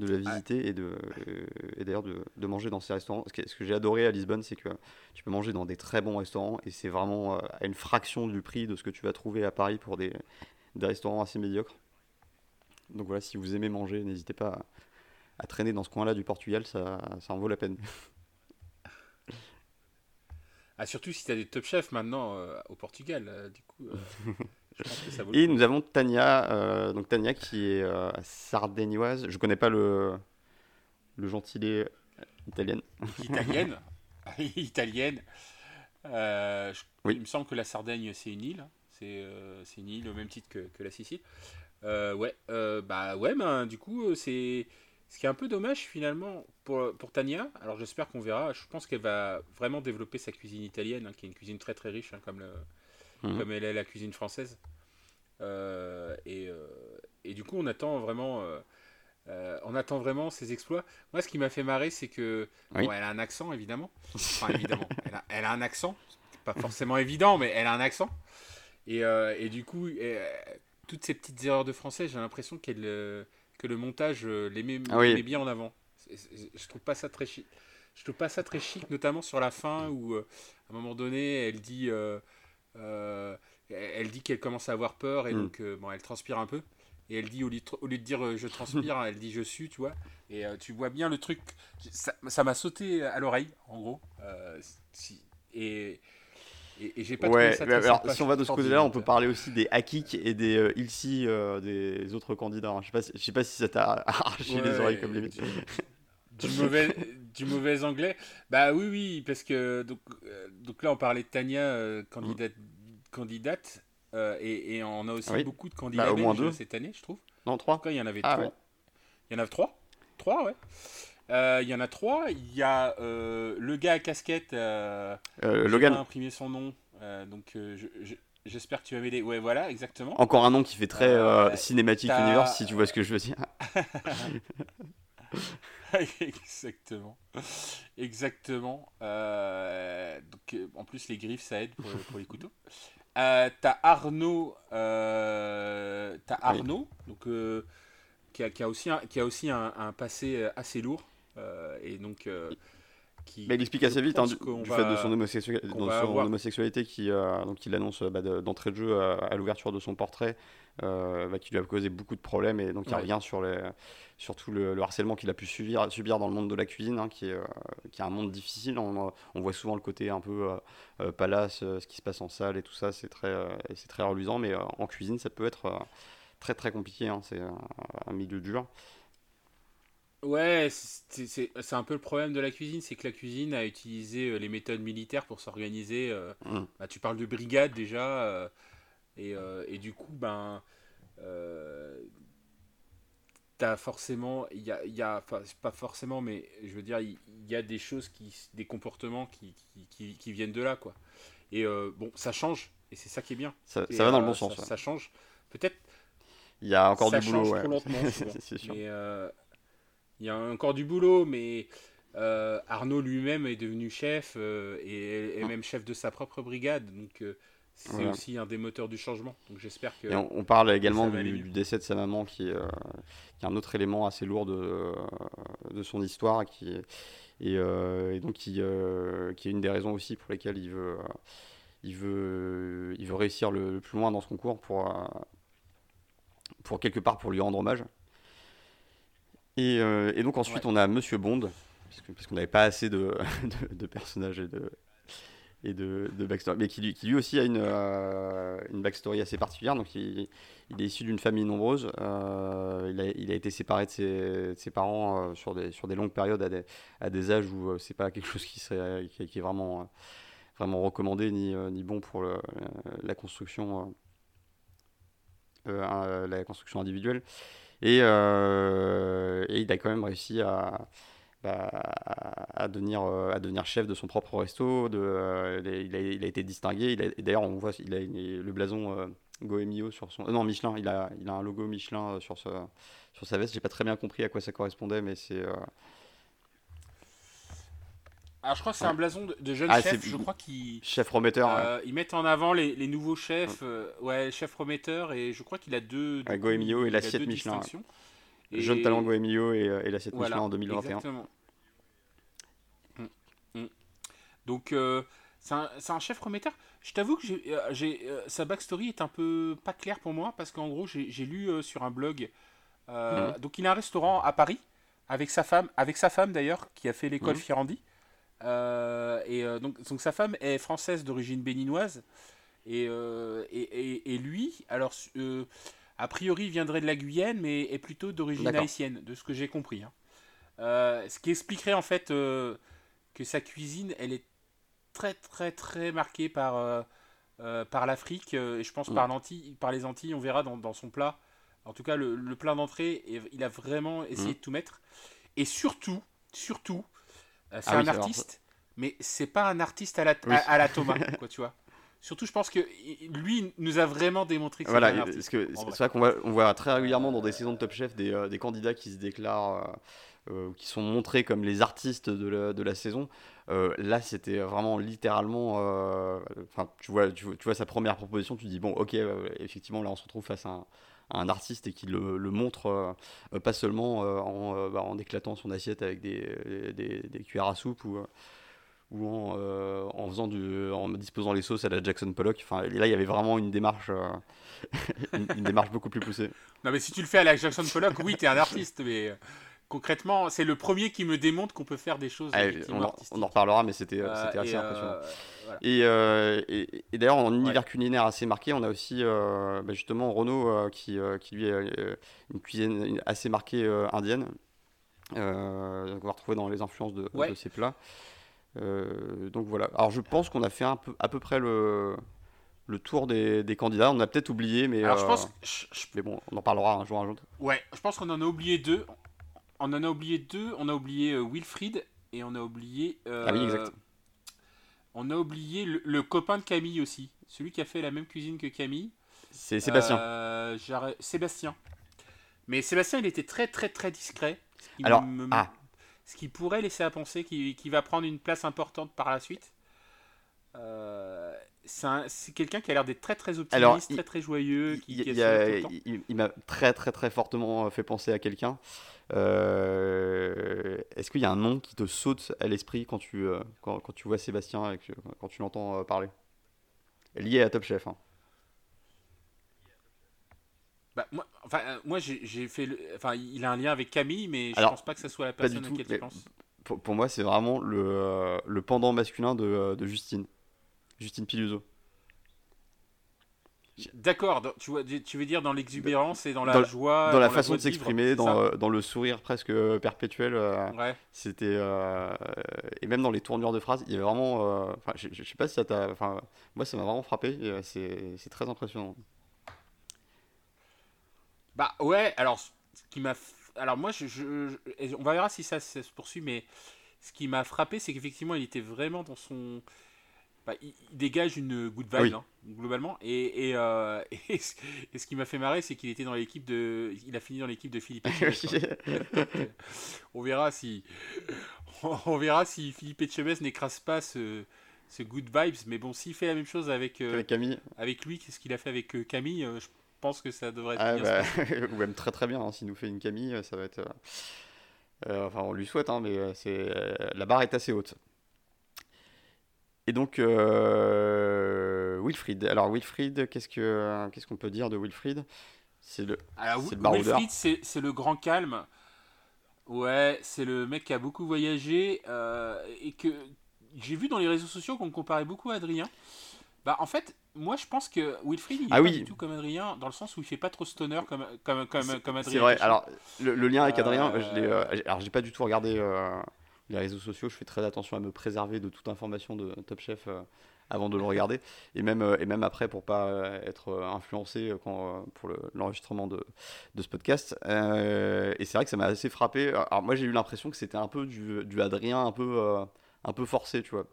S1: de la visiter et, de, euh, et d'ailleurs de, de, manger dans ces restaurants. Ce que, ce que j'ai adoré à Lisbonne, c'est que tu peux manger dans des très bons restaurants et c'est vraiment euh, à une fraction du prix de ce que tu vas trouver à Paris pour des, des restaurants assez médiocres. Donc voilà, si vous aimez manger, n'hésitez pas à, traîner dans ce coin-là du Portugal, ça, ça en vaut la peine.
S2: Ah, surtout si tu as des top chefs maintenant euh, au Portugal, du coup.
S1: Et nous avons Tania, euh, donc Tania qui est euh, sardaignoise. Je connais pas le, le gentilé italienne.
S2: Italienne Italienne. Euh, oui. Il me semble que la Sardaigne, c'est une île. C'est une île au même titre que, que la Sicile. ouais, bah ouais, ben, du coup, c'est ce qui est un peu dommage finalement pour, pour Tania. Alors j'espère qu'on verra. Je pense qu'elle va vraiment développer sa cuisine italienne, hein, qui est une cuisine très très riche, hein, comme le, Mhm. comme elle est la cuisine française. Euh, et, euh, et, du coup, on attend vraiment, euh, on attend vraiment ses exploits. Moi, ce qui m'a fait marrer, c'est que elle a un accent, évidemment. Enfin, évidemment, elle a, un accent. Pas forcément évident, mais elle a un accent. Et, et du coup, toutes ces petites erreurs de français, j'ai l'impression qu'elle que le montage les met, ah bien en avant. Je trouve pas ça très chic. Je trouve pas ça très chic, notamment sur la fin où, à un moment donné, elle dit euh, elle dit qu'elle commence à avoir peur et mm. donc euh, bon, elle transpire un peu. Et elle dit, au lieu de, dire euh, je transpire, elle dit je suis, tu vois. Et tu vois bien le truc. Ça m'a sauté à l'oreille, en gros. et Et, j'ai pas
S1: ouais, ça alors, si on va de ce côté-là, on peut parler aussi des Hakik et des euh, Ilsi, euh, des autres candidats. Je sais pas, je sais pas si ça t'a arraché les oreilles comme les
S2: du, mauvais, du mauvais anglais. Bah oui, oui, parce que donc, euh, donc là on parlait de Tania, candidate, candidate et, et, on a aussi beaucoup de candidats bah, au moins deux. cette année, je trouve.
S1: Non, trois. En
S2: tout cas, il y en avait ah, trois. Il y en avait trois. Trois, ouais. Euh, il y en a trois. Il y a euh, le gars à casquette. Euh,
S1: Logan.
S2: imprimé son nom. donc j'espère que tu vas m'aider. Ouais, voilà, exactement.
S1: Encore un nom qui fait très cinématique universe, si tu vois ce que je veux dire.
S2: Exactement. Exactement. donc, en plus, les griffes, ça aide pour, les couteaux. Euh, t'as Arnaud, euh, as Arnaud donc, qui, a, qui, a, aussi, un, qui a aussi un, un passé assez lourd. Euh, et donc. Euh,
S1: qui, mais il explique assez vite hein, du, fait de son, homosexualité qui euh, donc il annonce bah, d'entrée de jeu à, l'ouverture de son portrait bah, qui lui a causé beaucoup de problèmes et donc il revient sur, les, sur tout le, harcèlement qu'il a pu subir, subir dans le monde de la cuisine hein, qui, est, qui est un monde difficile. On, on, voit souvent le côté un peu palace ce qui se passe en salle et tout ça c'est très, c'est très reluisant mais en cuisine ça peut être très très compliqué hein, c'est un milieu dur
S2: Ouais, c'est un peu le problème de la cuisine, c'est que la cuisine a utilisé euh, les méthodes militaires pour s'organiser. Euh, mmh. bah, tu parles de brigade déjà, euh, et, et, du coup, ben, t'as forcément, il y a, y a pas forcément, mais je veux dire, il y, a des choses qui, des comportements qui, qui, qui, viennent de là, quoi. Et bon, ça change, et c'est ça qui est bien.
S1: Ça, va dans le bon sens.
S2: Ça, change. Peut-être.
S1: Il y a encore du boulot, ouais.
S2: Mais, il y a encore du boulot, mais euh, Arnaud lui-même est devenu chef euh, et, même chef de sa propre brigade. Donc euh, c'est aussi un des moteurs du changement. Donc j'espère que.
S1: on, parle également du, décès de sa maman, qui, est un autre élément assez lourd de, de son histoire, qui et, donc qui, qui, est une des raisons aussi pour lesquelles il veut, il veut, il veut réussir le, le, plus loin dans ce concours pour, pour quelque part pour lui rendre hommage. Euh, et, donc ensuite, on a Monsieur Bond, parce qu'on n'avait pas assez de, de, personnages et de, et de, de backstory, mais qui lui, qui lui aussi a une, euh, une backstory assez particulière. Donc, il, il est issu d'une famille nombreuse. Euh, il, a, il, a, été séparé de ses, ses parents sur, des, sur des longues périodes à des, à des âges où c'est pas quelque chose qui, serait, qui, est vraiment, vraiment recommandé ni, ni bon pour le, la construction. la construction individuelle. Euh, et, il a quand même réussi à, bah, à, devenir, euh, à devenir chef de son propre resto. De, euh, il, a, il, a, été distingué. D'ailleurs, on voit il a le blason Goemio sur son. non, Michelin. Il a, il a un logo Michelin sur, ce, sur sa veste. J'ai pas très bien compris à quoi ça correspondait, mais c'est.
S2: Alors, je crois que c'est un blason de, jeune ah, chef, je crois
S1: qu'il. Chef prometteur.
S2: Ils mettent en avant les, les nouveaux chefs, ouais, chef prometteur, et je crois qu'il a deux.
S1: Ouais, Goemio et l'assiette Michelin. Et... Jeune talent Goemio et, et l'assiette Michelin en 2021. Exactement.
S2: Mm, mm. Donc, euh, c'est un, un, chef prometteur. Je t'avoue que j'ai, euh, euh, sa backstory est un peu pas claire pour moi, parce qu'en gros, j'ai, lu sur un blog. Mm. Donc, il a un restaurant à Paris, avec sa femme, avec sa femme d'ailleurs, qui a fait l'école Firandi. Euh, et euh, donc, donc, sa femme est française d'origine béninoise. Et, euh, et, et, lui, alors, a priori, viendrait de la Guyane, mais est plutôt d'origine haïtienne, de ce que j'ai compris. Hein. ce qui expliquerait en fait que sa cuisine, elle est très très très marquée par, par l'Afrique, et je pense mm. par, par les Antilles, on verra dans, dans son plat. En tout cas, le, le plat d'entrée, il a vraiment essayé mm. de tout mettre. Et surtout, surtout, c'est ah un artiste, mais c'est pas un artiste à la, à, la Thomas, quoi, tu vois. Surtout, je pense que lui nous a vraiment démontré que
S1: voilà, c'est vrai qu'on voit, on voit très régulièrement dans des saisons de Top Chef des, euh, des candidats qui se déclarent, euh, qui sont montrés comme les artistes de la, de la saison. là, c'était vraiment littéralement. Enfin, tu vois, tu, tu, vois sa première proposition, tu dis bon, ok, effectivement, là, on se retrouve face à un, un artiste et qui le, montre euh, pas seulement euh, en, euh, bah, en, éclatant son assiette avec des, des, cuillères à soupe ou ou en, en, faisant du, en disposant les sauces à la Jackson Pollock. Enfin, là, il y avait vraiment une démarche, une, démarche beaucoup plus poussée.
S2: Non, mais si tu le fais à la Jackson Pollock, oui, tu es un artiste, mais concrètement, c'est le premier qui me démontre qu'on peut faire des choses.
S1: Ah, on, en, on, en, reparlera, mais c'était euh, assez impressionnant. Voilà. Et, et, d'ailleurs, en univers culinaire assez marqué, on a aussi bah, justement Renault qui, qui, lui a une cuisine assez marquée indienne. on va retrouver dans les influences de, de ces plats. donc voilà. Alors je pense qu'on a fait un peu, à peu près le, le tour des, des, candidats. On a peut-être oublié, mais,
S2: Alors, je pense,
S1: mais bon, on en parlera un jour un jour.
S2: Ouais, je pense qu'on en a oublié deux. On en a oublié deux. On a oublié euh, Wilfried et on a oublié.
S1: Euh, ah oui, exact.
S2: On a oublié le, copain de Camille aussi, celui qui a fait la même cuisine que Camille.
S1: C'est Sébastien.
S2: Euh, Sébastien. Mais Sébastien, il était très très très discret.
S1: Ce qui Alors, ah.
S2: ce qui pourrait laisser à penser qu'il va prendre une place importante par la suite. Euh, c'est quelqu'un qui a l'air d'être très très optimiste, très très joyeux.
S1: Qui, il, m'a très très très fortement fait penser à quelqu'un. Euh, est-ce qu'il y a un nom qui te saute à l'esprit quand tu, euh, quand, quand, tu vois Sébastien et que, quand tu l'entends euh, parler? Lié à Top Chef. Hein.
S2: Bah, moi, enfin, moi j'ai fait. Le... Enfin, il a un lien avec Camille, mais je pense pas que ce soit la personne à laquelle tu penses.
S1: Pour, pour, moi, c'est vraiment le, le pendant masculin de, de Justine. Justine Piluso.
S2: D'accord, tu, tu veux dire dans l'exubérance et dans la joie
S1: Dans la façon de s'exprimer, dans, euh, dans, le sourire presque perpétuel. Euh,
S2: ouais.
S1: C'était. Euh, et même dans les tournures de phrases, il y avait vraiment. Enfin, je, je, sais pas si ça t'a. Enfin, moi, ça m'a vraiment frappé. C'est très impressionnant.
S2: Bah ouais, alors, ce qui m'a. Alors, moi, je, on verra si ça se poursuit, mais ce qui m'a frappé, c'est qu'effectivement, il était vraiment dans son bah, il, dégage une good vibe hein, globalement. Et, et, euh, et, ce qui m'a fait marrer c'est qu'il était dans l'équipe de il a fini dans l'équipe de Philippe on verra si on verra si Philippe Etchebest n'écrase pas ce, ce good vibes. Mais bon s'il fait la même chose avec,
S1: euh, avec Camille.
S2: avec lui qu'est-ce qu'il a fait avec euh, Camille je pense que ça devrait être
S1: ah, bien bah, ou même très très bien hein, s'il nous fait une Camille ça va être enfin on lui souhaite hein, mais c'est la barre est assez haute et donc, euh, Wilfried. Alors, Wilfried, qu'est-ce qu'on qu'est-ce qu'on peut dire de Wilfried?
S2: C'est le, le Wilfried, c'est le grand calme. Ouais, c'est le mec qui a beaucoup voyagé euh, et que j'ai vu dans les réseaux sociaux qu'on comparait beaucoup à Adrien. Bah, en fait, moi je pense que Wilfried il est ah pas du tout comme Adrien dans le sens où il fait pas trop stoner comme, comme, comme, comme Adrien.
S1: C'est vrai, alors le, lien avec Adrien, je l'ai, euh, alors j'ai pas du tout regardé les réseaux sociaux, je fais très attention à me préserver de toute information de Top Chef euh, avant de le regarder. Et même, euh, et même après, pour pas euh, être influencé quand, pour l'enregistrement de, de, ce podcast. et c'est vrai que ça m'a assez frappé. Alors, moi, j'ai eu l'impression que c'était un peu du, du, Adrien, un peu, un peu forcé, tu vois.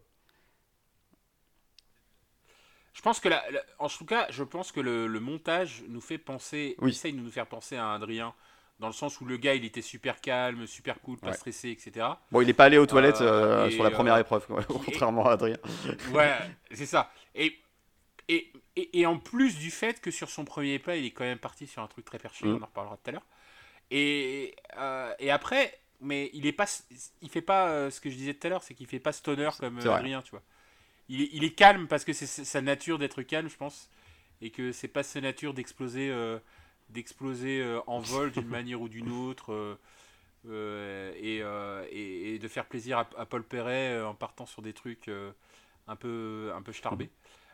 S2: Je pense que, la, en tout cas, je pense que le, le montage nous fait penser, oui. essaye de nous faire penser à Adrien dans le sens où le gars il était super calme, super cool, pas stressé, etc.
S1: Bon, il n'est pas allé aux toilettes euh, euh, sur la première euh, épreuve, contrairement à Adrien.
S2: ouais, c'est ça. Et, et, et, en plus du fait que sur son premier pas, il est quand même parti sur un truc très perché, mm. on en reparlera tout à l'heure. Et, et après, mais il est pas, il fait pas ce que je disais tout à l'heure, c'est qu'il fait pas stoner comme Adrien, tu vois. Il est, il est calme parce que c'est sa nature d'être calme, je pense, et que c'est pas sa nature d'exploser d'exploser euh, en vol d'une manière ou d'une autre. Euh, euh, et, et, de faire plaisir à, Paul Perret en partant sur des trucs un peu un peu starbés.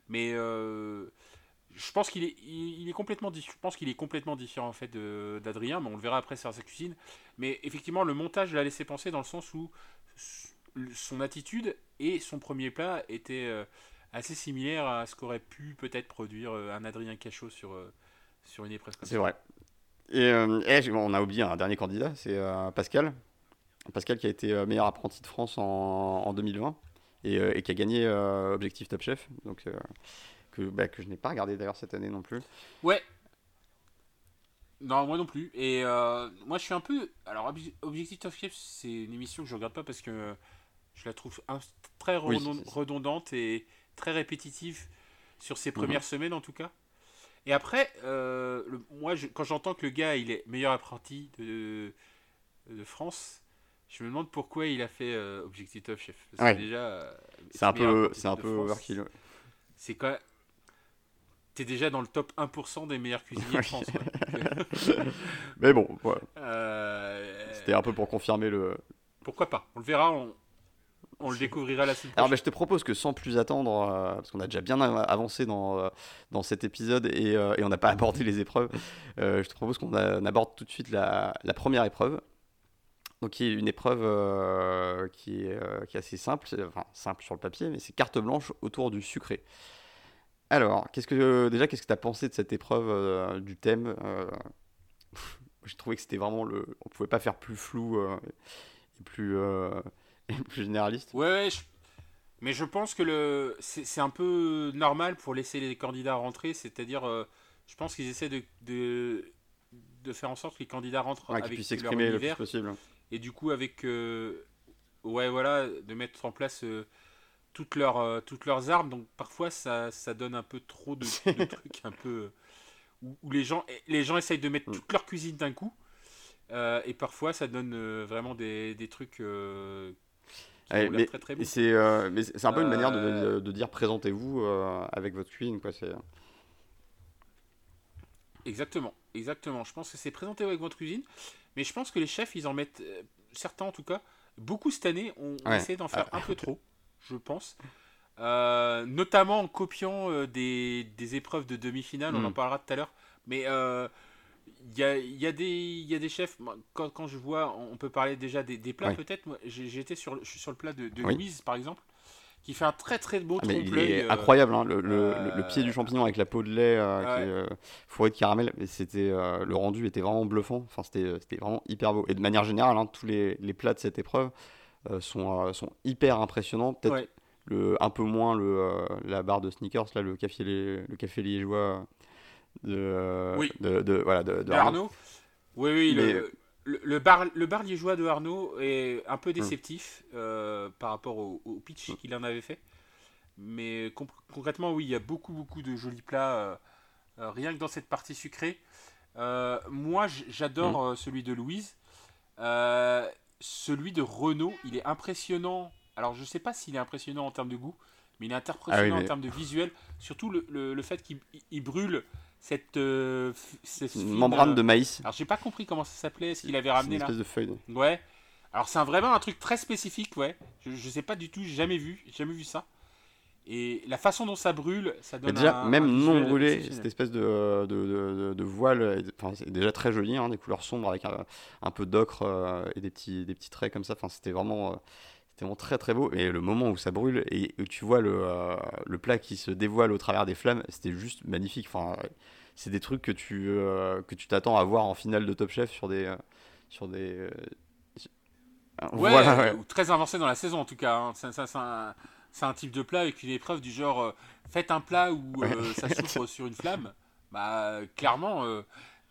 S2: Mais je pense qu'il est, il, est complètement je pense qu'il est complètement différent en fait d'Adrien, mais on le verra après sur sa cuisine. Mais effectivement, le montage l'a laissé penser dans le sens où son attitude et son premier plat étaient assez similaires à ce qu'aurait pu peut-être produire un Adrien Cachot sur sur une épreuve
S1: C'est vrai. Et, euh, on a oublié un dernier candidat, c'est euh, Pascal. Pascal qui a été euh, meilleur apprenti de France en, 2020 et, qui a gagné Objectif Top Chef. Donc, que, bah, que je n'ai pas regardé d'ailleurs cette année non plus.
S2: Ouais. Non, moi non plus. Et moi je suis un peu. Alors, Objectif Top Chef, c'est une émission que je regarde pas parce que je la trouve très redondante et très répétitive sur ses mhm. premières semaines en tout cas. Et après, euh, moi, quand j'entends que le gars, il est meilleur apprenti de, de France, je me demande pourquoi il a fait euh, Objectif Top Chef.
S1: Parce déjà, c'est un peu, c'est un peu overkill.
S2: C'est quand t'es déjà dans le top 1% des meilleurs cuisiniers de France.
S1: Mais bon.
S2: Euh,
S1: C'était un peu pour confirmer le.
S2: Pourquoi pas On le verra, on, on le découvrira la semaine
S1: Alors, bah, je te propose que sans plus attendre, euh, parce qu'on a déjà bien av- avancé dans, euh, dans cet épisode et, euh, et on n'a pas abordé les épreuves, je te propose qu'on aborde tout de suite la, la première épreuve. Donc, qui est une épreuve qui, est, qui est assez simple, enfin simple sur le papier, mais c'est carte blanche autour du sucré. Alors, qu'est-ce que déjà, qu'est-ce que tu as pensé de cette épreuve du thème J'ai trouvé que c'était vraiment le. On pouvait pas faire plus flou et plus, et plus généraliste.
S2: Ouais, ouais, je- mais je pense que le c'est un peu normal pour laisser les candidats rentrer, c'est-à-dire, euh, je pense qu'ils essaient de, de, de faire en sorte que les candidats rentrent
S1: Ouais,
S2: avec
S1: puissent s'exprimer le plus possible.
S2: et du coup avec, euh, ouais, voilà, de mettre en place euh, toutes, leurs, toutes leurs armes, donc parfois ça, ça donne un peu trop de, de trucs un peu... où, où les, gens, les gens essayent de mettre
S1: Mm.
S2: toute leur cuisine d'un coup, euh, et parfois ça donne euh, vraiment des, des trucs... euh,
S1: mais
S2: très très
S1: c'est euh, mais c'est un peu une manière de,
S2: Euh,
S1: de- de dire présentez-vous euh, avec votre cuisine quoi. C'est
S2: Exactement, exactement. Je pense que c'est présenté avec votre cuisine, mais je pense que les chefs, ils en mettent, certains en tout cas, beaucoup cette année, ont,
S1: Ouais.
S2: essayé d'en faire un peu trop, je pense. Euh, notamment en copiant euh, des, des épreuves de demi-finale, on
S1: Mm.
S2: en parlera tout à l'heure. Mais euh, il y, a, il y, a des- il y a des chefs, quand, quand je vois, on peut parler déjà des, des plats peut-être. Été sur, je suis sur le plat de, de
S1: Oui.
S2: Louise, par exemple, qui fait un très très beau
S1: Ah, il est
S2: euh,
S1: incroyable hein, le, le-
S2: euh,
S1: le pied du champignon avec la peau de lait euh, qui
S2: ouais.
S1: est, euh, fourré de caramel. C'était le rendu était vraiment bluffant. Enfin c'était c'était vraiment hyper beau. Et de manière générale, hein, tous les, les plats de cette épreuve sont sont hyper impressionnants. Peut-être
S2: ouais.
S1: un peu moins le la barre de sneakers là, le café le café liégeois de euh,
S2: Oui.
S1: de, de- voilà de, Arnaud.
S2: Arnaud Oui, oui,
S1: Mais-
S2: le, le, le bar, le bar liégeois de Arnaud est un peu déceptif euh, par rapport au, au pitch qu'il en avait fait. Mais con- concrètement, oui, il y a beaucoup, beaucoup de jolis plats, euh, rien que dans cette partie sucrée. Euh, moi, j'adore euh, celui de Louise. Celui de Renault, il est impressionnant. Alors, je sais pas s'il est impressionnant en termes de goût, mais il est impressionnant
S1: Ah oui, mais-
S2: en termes de visuel. Surtout le, le- le fait qu'il il brûle cette, euh, f- cette
S1: Une
S2: fine,
S1: membrane de maïs.
S2: alors j'ai pas compris comment ça s'appelait, ce qu'il avait
S1: C'est une
S2: ramené là.
S1: espèce de feuille.
S2: Ouais. Alors c'est vraiment un truc très spécifique, ouais. Je, je sais pas du tout, j'ai jamais vu, jamais vu ça. Et la façon dont ça brûle, ça
S1: Mais
S2: donne
S1: déjà,
S2: un,
S1: même
S2: un
S1: non brûlé, cette espèce de, de, de- de voile, enfin, c'est déjà très joli, hein, des couleurs sombres avec un, un peu d'ocre euh, et des petits, des petits traits comme ça. Enfin, c'était vraiment, euh, c'était vraiment très très beau. Et le moment où ça brûle et où tu vois le, euh, le plat qui se dévoile au travers des flammes, c'était juste magnifique. Enfin, c'est des trucs que tu euh, que tu t'attends à voir en finale de Top Chef sur des euh, sur des
S2: Ouais,
S1: voilà, ouais.
S2: ou très avancé dans la saison en tout cas. hein. Ça- ça- C'est un, c'est un type de plat avec une épreuve du genre faites un plat où euh, ça souffre sur une flamme. Bah clairement,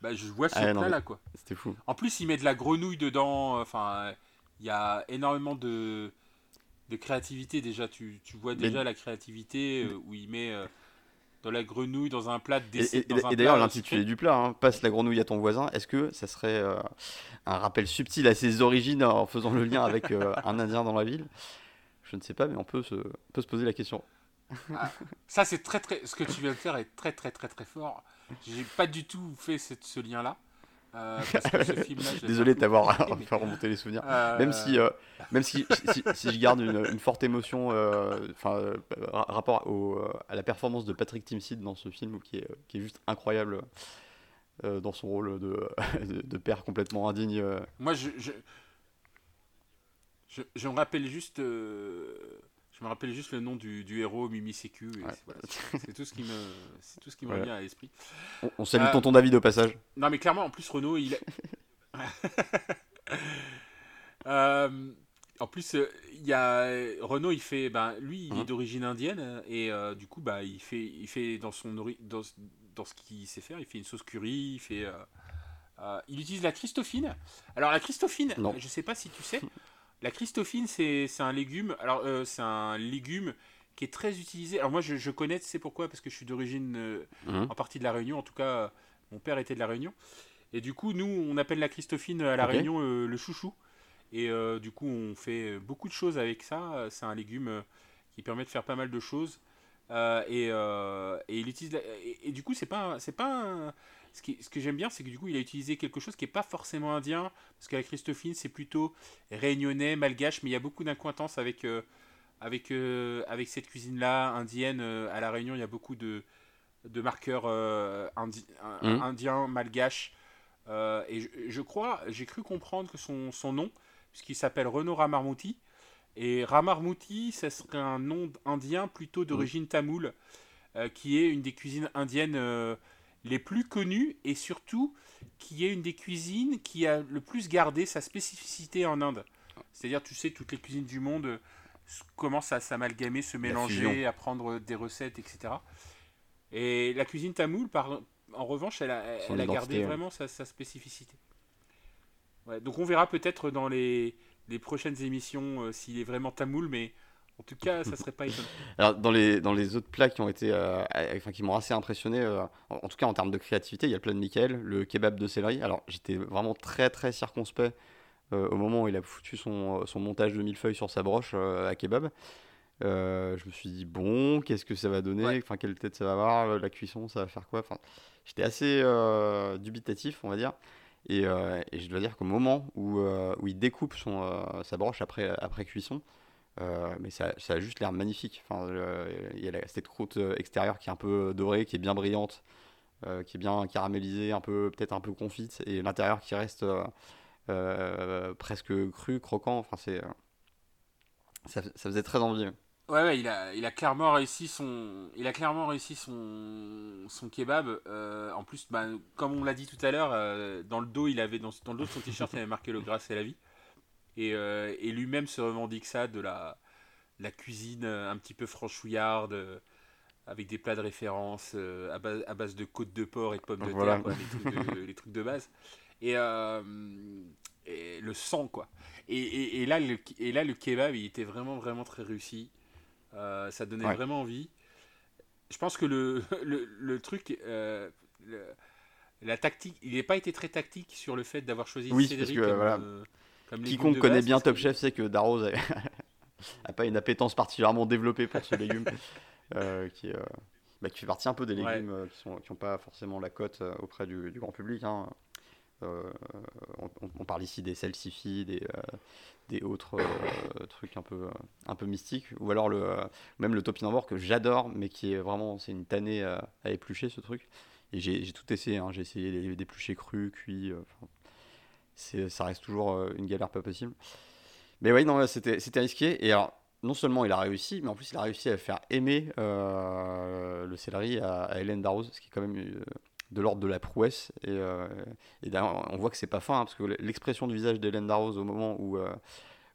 S2: bah, je vois ce
S1: Ah,
S2: plat là quoi.
S1: c'était fou.
S2: En plus, il met de la grenouille dedans. Enfin, il y a énormément de, de créativité déjà. Tu, tu vois
S1: Mais-
S2: déjà la créativité euh, où il met euh, de la grenouille dans un plat de
S1: Et, et- et d'ailleurs, l'intitulé du plat, hein, passe la grenouille à ton voisin, est-ce que ça serait euh, un rappel subtil à ses origines en faisant le lien avec un Indien dans la ville? Je ne sais pas, mais on peut se, on peut se poser la question.
S2: Ça, c'est très très. Ce que tu viens de faire est très très très très fort. J'ai pas du tout fait cette- ce lien-là. Euh, parce que ce
S1: Désolé de t'avoir fait remonter les souvenirs.
S2: Euh,
S1: Même si, euh, même si, si, si je garde une, une forte émotion enfin, ra- rapport au, à la performance de Patrick Timsit dans ce film, qui est, qui est juste incroyable dans son rôle de, de, de père complètement indigne.
S2: Moi, je, je, je, je me rappelle juste, je me rappelle juste le nom du, du héros Mimi Sécu.
S1: Ouais.
S2: c'est- voilà, c'est c'est tout ce qui me, c'est tout ce qui me
S1: Voilà.
S2: revient à l'esprit.
S1: On, on salue
S2: Euh,
S1: tonton David au passage.
S2: Non, mais clairement, en plus, Renault, il. Euh, en plus, euh, il y a Renault, il fait, ben, lui, il est
S1: Mhm.
S2: d'origine indienne et euh, du coup, bah, il fait, il fait dans son ori- dans, dans ce qu'il sait faire, il fait une sauce curry, il fait, euh, il utilise la Christophine. Alors la Christophine,
S1: Non.
S2: je sais pas si tu sais, la Christophine, c'est c'est un légume. Alors euh, c'est un légume qui est très utilisé. Alors moi, je, je connais, tu sais pourquoi? Parce que je suis d'origine euh,
S1: Mhm.
S2: en partie de la Réunion. En tout cas, euh, mon père était de la Réunion. Et du coup, nous, on appelle la Christophine à la. Réunion euh, le chouchou. Et du coup, on fait beaucoup de choses avec ça. C'est un légume qui permet de faire pas mal de choses. et, et, il utilise et, du coup c'est pas c'est pas ce, qui, ce que j'aime bien c'est que du coup il a utilisé quelque chose qui est pas forcément indien parce qu'avec Christophine c'est plutôt réunionnais malgache mais il y a beaucoup d'incointance avec avec avec cette cuisine là indienne à la Réunion il y a beaucoup de de marqueurs indi, mmh. indiens malgaches et je, crois j'ai cru comprendre que son, son nom puisqu'il s'appelle Renaud Ramarmouti et Ramarmouti, ce serait un nom indien plutôt d'origine tamoule, euh, qui est une des cuisines indiennes euh, les plus connues et surtout qui est une des cuisines qui a le plus gardé sa spécificité en Inde. C'est-à-dire, tu sais, toutes les cuisines du monde euh, commencent à s'amalgamer, se mélanger, à prendre des recettes, etc. Et la cuisine tamoule, par, en revanche, elle a, elle a gardé vraiment sa, spécificité. donc on verra peut-être dans les, les prochaines émissions euh, s'il est vraiment tamoul, mais en tout cas, ça serait pas étonnant.
S1: Alors, dans les, dans les autres plats qui ont été, euh, enfin, qui m'ont assez impressionné, euh, en, tout cas en termes de créativité, il y a le plat de Michael, le kebab de céleri. Alors, j'étais vraiment très très circonspect au moment où il a foutu son, son montage de millefeuilles sur sa broche à kebab. je me suis dit bon, qu'est-ce que ça va donner? Enfin, quelle tête ça va avoir? La cuisson, ça va faire quoi? Enfin, j'étais assez dubitatif, on va dire. Euh, et, je dois dire qu'au moment où, euh, où, il découpe son, euh, sa broche après, après cuisson, mais ça, a juste l'air magnifique. Enfin, il y a cette croûte extérieure qui est un peu dorée, qui est bien brillante, qui est bien caramélisée, un peu peut-être un peu confite, et l'intérieur qui reste presque cru, croquant. Enfin, c'est ça, faisait très envie.
S2: Ouais, il, a, il a clairement réussi son, il a clairement réussi son, son kebab. Euh, en plus, bah, comme on l'a dit tout à l'heure, euh, dans le dos, il avait dans, dans le dos de son t-shirt, il avait marqué le gras c'est la vie. Et, euh, et lui-même se revendique ça de la, la cuisine un petit peu franchouillarde, avec des plats de référence à base, à, base, de côte de porc et de pommes de terre, les, trucs de, les, trucs de, base. Et, et le sang, quoi. Et, et, et, là, le, et là, le kebab, il était vraiment, vraiment très réussi. Euh, ça donnait vraiment envie. Je pense que le, le, truc, euh, la tactique, il n'a pas été très tactique sur le fait d'avoir choisi
S1: oui, Cédric parce que, voilà. Euh, Quiconque connaît bien Top Chef sait que Darroze n'a pas une appétence particulièrement développée pour ce légume, qui, bah, qui fait partie un peu des légumes qui n'ont qui pas forcément la cote auprès du, du grand public. Hein. On, on, parle ici des salsifis, des, des autres euh, trucs un peu, euh, un peu mystiques. Ou alors le, euh, même le topinambur que j'adore, mais qui est vraiment, c'est une tannée à éplucher ce truc. Et j'ai tout essayé, hein. j'ai essayé d'éplucher cru, cuit. Ça reste toujours une galère pas possible. Mais oui, non, c'était risqué. Et alors, non seulement il a réussi, mais en plus il a réussi à faire aimer le céleri à, Hélène Darroze, ce qui est quand même de l'ordre de la prouesse. Et, euh, et on voit que c'est pas fin, hein, parce que l'expression du visage d'Hélène Darroze au moment où, euh,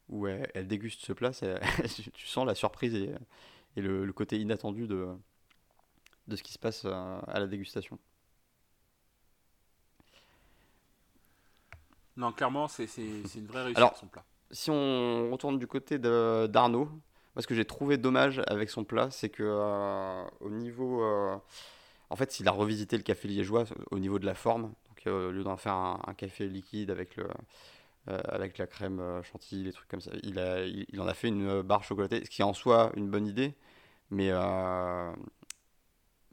S1: où elle, déguste ce plat, tu sens la surprise et, et le, côté inattendu de, de ce qui se passe euh, à, la dégustation.
S2: Non, clairement, c'est une vraie réussite Alors, son plat.
S1: Si on retourne du côté d'Arnaud, ce que j'ai trouvé dommage avec son plat, c'est que au niveau en fait, il a revisité le café liégeois au niveau de la forme. Donc, euh, au lieu d'en faire un, café liquide avec, le, euh, avec la crème euh, chantilly, les trucs comme ça, il, a, il, en a fait une barre chocolatée, ce qui est en soi une bonne idée. Mais,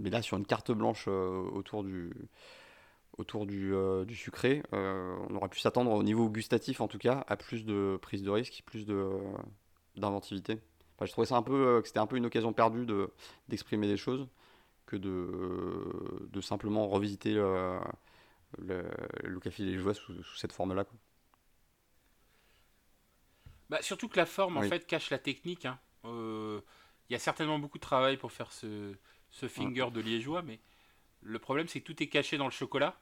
S1: mais là, sur une carte blanche autour du, autour du, du sucré, on aurait pu s'attendre au niveau gustatif, en tout cas, à plus de prise de risque, plus d'inventivité. je trouvais ça un peu, que c'était un peu une occasion perdue d'exprimer des choses que de, de simplement revisiter le, le, café des joies sous, sous cette forme-là.
S2: Bah, surtout que la forme, en fait, cache la technique. Hein. Euh, il y a certainement beaucoup de travail pour faire ce, ce finger de liégeois, mais le problème, c'est que tout est caché dans le chocolat.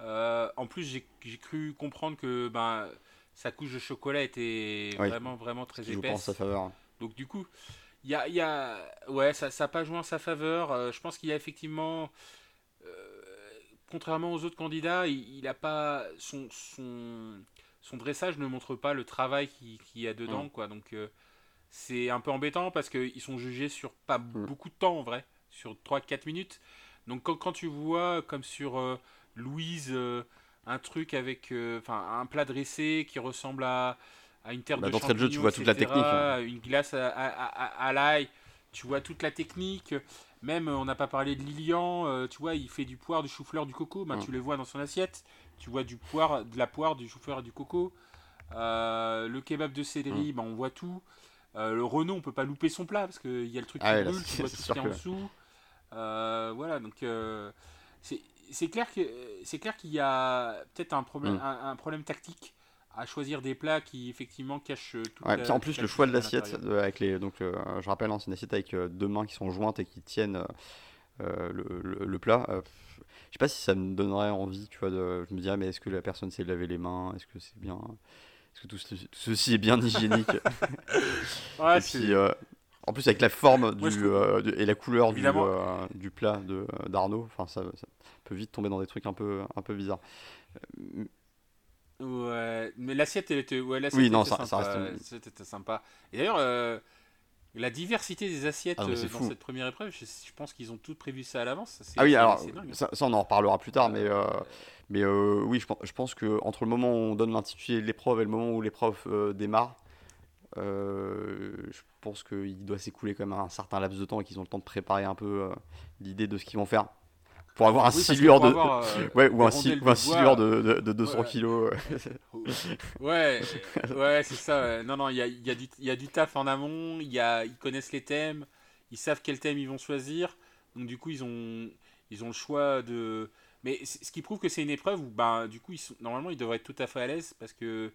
S2: Euh, en plus, j'ai cru comprendre que ben, sa couche de chocolat était vraiment, vraiment très épaisse.
S1: sa faveur.
S2: Donc, du coup, il y a, y a, ouais, ça n'a pas joué en sa faveur. Euh, je pense qu'il a effectivement, euh, contrairement aux autres candidats, il n'a pas son, son, son, dressage ne montre pas le travail qu'il y a dedans, mm. quoi. Donc c'est un peu embêtant parce qu'ils sont jugés sur pas mm. beaucoup de temps en vrai, sur 3-4 minutes. Donc quand, quand, tu vois comme sur Louise un truc avec, enfin un plat dressé qui ressemble à à une terre bah, de champignons,
S1: de jeu, tu vois toute la technique. Hein.
S2: Une glace à, à, à, l'ail. tu vois toute la technique. Même, on n'a pas parlé de Lilian, tu vois, il fait du poire, du chou-fleur, du coco. Ben, Tu le vois dans son assiette. Tu vois du poire, de la poire, du chou-fleur et du coco. le kebab de céleri, ben, on voit tout. le Renault, on peut pas louper son plat parce qu'il y a le truc
S1: ah
S2: qui brûle, tu vois tout ce qu'il y a en dessous. voilà, donc c'est clair que c'est clair qu'il y a peut-être un problème, mm. un, problème tactique à choisir des plats qui effectivement cachent
S1: euh, tout. Ouais, en plus le choix de l'assiette euh, avec les donc euh, je rappelle hein, c'est une assiette avec deux mains qui sont jointes et qui tiennent le, le, plat. je sais pas si ça me donnerait envie, tu vois, de, je me dirais mais est-ce que la personne sait laver les mains, est-ce que c'est bien, est-ce que tout, ceci est bien hygiénique? ouais, et puis en plus avec la forme du, et la couleur du, du, plat de d'Arnaud, ça, ça, peut vite tomber dans des trucs un peu un peu bizarres.
S2: Ouais, mais l'assiette, elle était, ouais,
S1: oui, non,
S2: ça,
S1: sympa.
S2: C'était sympa. Et d'ailleurs, euh, la diversité des assiettes ah, euh, dans cette première épreuve, je, pense qu'ils ont toutes prévu ça à l'avance.
S1: Ah oui, alors, ça, on en reparlera plus tard, mais, euh, mais oui, je, je pense que entre le moment où on donne l'intitulé de l'épreuve et le moment où l'épreuve démarre, je pense qu'il doit s'écouler quand même un certain laps de temps et qu'ils ont le temps de préparer un peu l'idée de ce qu'ils vont faire pour avoir un silure de, euh, ouais, ou un, silure de, de, 200 kilos.
S2: ouais, ouais, c'est ça. Non, non, il y a, y, a du, y a du taf en amont. Y a, ils connaissent les thèmes. Ils savent quel thème ils vont choisir. Donc du coup, ils ont, ils ont le choix de. Mais ce qui prouve que c'est une épreuve où, ben, du coup, ils sont, normalement, ils devraient être tout à fait à l'aise parce que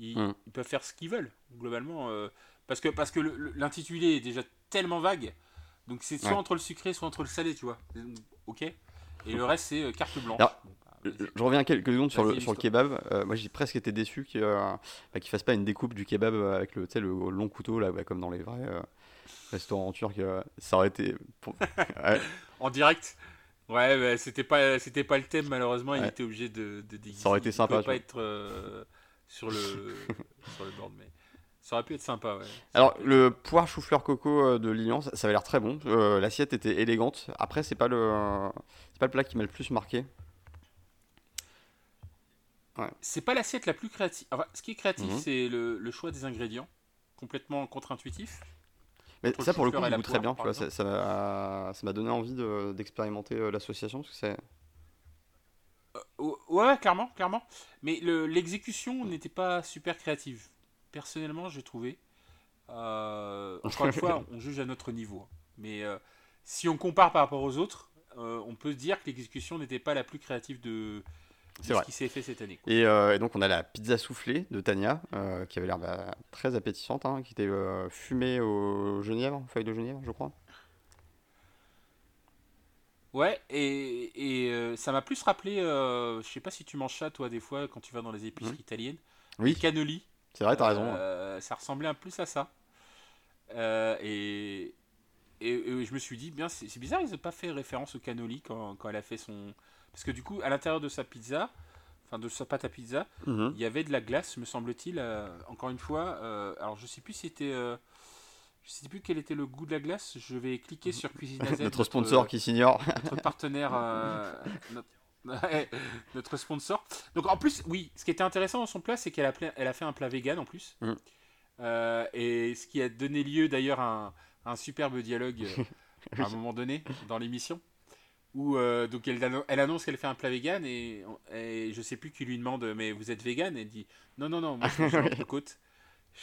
S2: ils, hmm. ils, peuvent faire ce qu'ils veulent globalement. Euh, parce que parce que l'intitulé est déjà tellement vague. Donc c'est soit entre le sucré, soit entre le salé, tu vois. Ok. Et le reste, c'est euh, carte blanche. Bah,
S1: je reviens quelques secondes sur le, sur le kebab. Euh, moi, j'ai presque été déçu qu'il ne bah, fasse pas une découpe du kebab avec le, le long couteau, là, bah, comme dans les vrais euh, restaurants turcs. ça aurait été.
S2: en direct Ouais, c'était pas, c'était pas le thème, malheureusement. Il était obligé de, de
S1: Ça aurait été sympa.
S2: Pas être sur, le, sur le board, mais. Ça aurait pu être sympa, ouais.
S1: Alors, le poire chou-fleur coco de Lilian, ça, ça, avait l'air très bon. L'assiette était élégante. Après, c'est pas le pas le plat qui m'a le plus marqué.
S2: C'est pas l'assiette la plus créative. ce qui est créatif, mhm. c'est le, choix des ingrédients, complètement contre-intuitif.
S1: Mais ça, pour le coup, il goûte très bien. ça, m'a donné envie d'expérimenter euh, l'association. Parce que c'est.
S2: Euh, ouais, clairement, clairement. Mais l'exécution n'était pas super créative. Personnellement, j'ai trouvé. Euh, encore une fois, on juge à notre niveau. Mais si on compare par rapport aux autres, euh, on peut se dire que l'exécution n'était pas la plus créative de, ce qui s'est fait cette année.
S1: Euh, et, donc on a la pizza soufflée de Tania, euh, qui avait l'air bah, très appétissante, hein, qui était fumée au genièvre, feuille de genièvre, je crois.
S2: Ouais, et, ça m'a plus rappelé, je sais pas si tu manges ça toi des fois quand tu vas dans les épiceries mmh. italiennes.
S1: Oui.
S2: Cannoli.
S1: C'est vrai, t'as raison.
S2: Ça ressemblait un peu à ça. et, et, je me suis dit, bien, c'est bizarre, ils n'ont pas fait référence au cannoli quand, quand, elle a fait son. Parce que du coup, à l'intérieur de sa pizza, enfin de sa pâte à pizza, mhm. il y avait de la glace, me semble-t-il. Euh, encore une fois, euh, alors je sais plus si c'était. Euh, je sais plus quel était le goût de la glace. Je vais cliquer sur Cuisine
S1: AZ. notre sponsor qui s'ignore.
S2: notre partenaire. Notre, sponsor. Donc en plus, oui, ce qui était intéressant dans son plat, c'est qu'elle a, elle a fait un plat vegan en plus. Mhm. et ce qui a donné lieu d'ailleurs à un un superbe dialogue euh, à un moment donné dans l'émission où euh, donc elle, elle annonce qu'elle fait un plat vegan et, et, je sais plus qui lui demande mais vous êtes vegan? Et elle dit non non non moi je mange de côte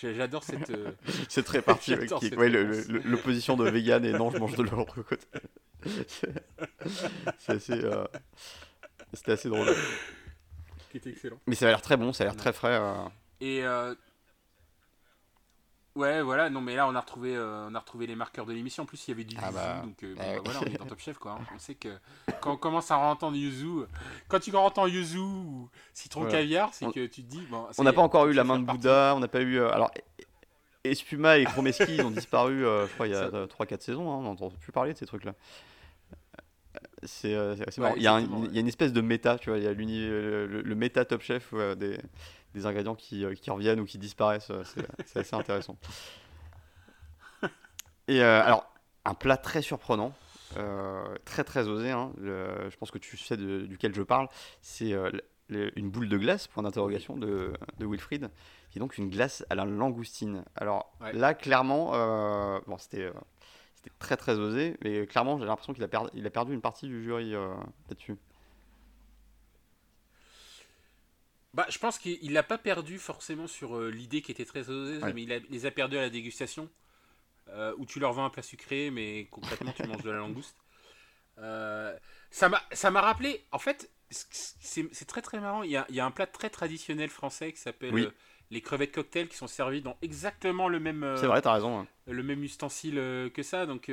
S2: j'adore cette euh,
S1: c'est très parti ouais, l'opposition de vegan et non je mange de l'entrecôte c'est assez c'était assez drôle.
S2: Qui était excellent.
S1: Mais ça a l'air très bon ça a l'air très frais
S2: et Ouais, voilà, non, mais là, on a retrouvé, euh, on a retrouvé les marqueurs de l'émission. En plus, il y avait du ah yuzu, bah, donc euh, bah, voilà, on est dans Top Chef, quoi. Hein. On sait que quand on commence à entendre yuzu, quand tu entends yuzu ou citron caviar, c'est que tu te dis. Bon,
S1: on n'a pas encore eu la main de Bouddha, on n'a pas eu. Euh, alors, Espuma et Chromeski, ils ont disparu, je crois, il y a 3-4 saisons, hein, on n'entend plus parler de ces trucs-là. C'est marrant. Il y, a il y, a une espèce de méta, tu vois, il y a le, le, méta Top Chef des des ingrédients qui, euh, qui, reviennent ou qui disparaissent. Euh, c'est assez intéressant. Et euh, alors, un plat très surprenant, très très osé, hein, je pense que tu sais duquel je parle, c'est une boule de glace, point d'interrogation, de, de, Wilfried, qui est donc une glace à la langoustine. Alors là, clairement, bon, c'était très très osé, mais clairement j'ai l'impression qu'il a, perdu, il a perdu une partie du jury là-dessus.
S2: Bah, je pense qu'il l'a pas perdu forcément sur l'idée qui était très osée, mais il les a perdus à la dégustation, où tu leur vends un plat sucré, mais concrètement tu manges de la langouste. ça m'a rappelé, en fait, c'est très très marrant. Il y, a, il y, a, un plat très traditionnel français qui s'appelle les crevettes cocktail qui sont servies dans exactement le même.
S1: c'est vrai, t'as raison.
S2: Le même ustensile que ça. Donc,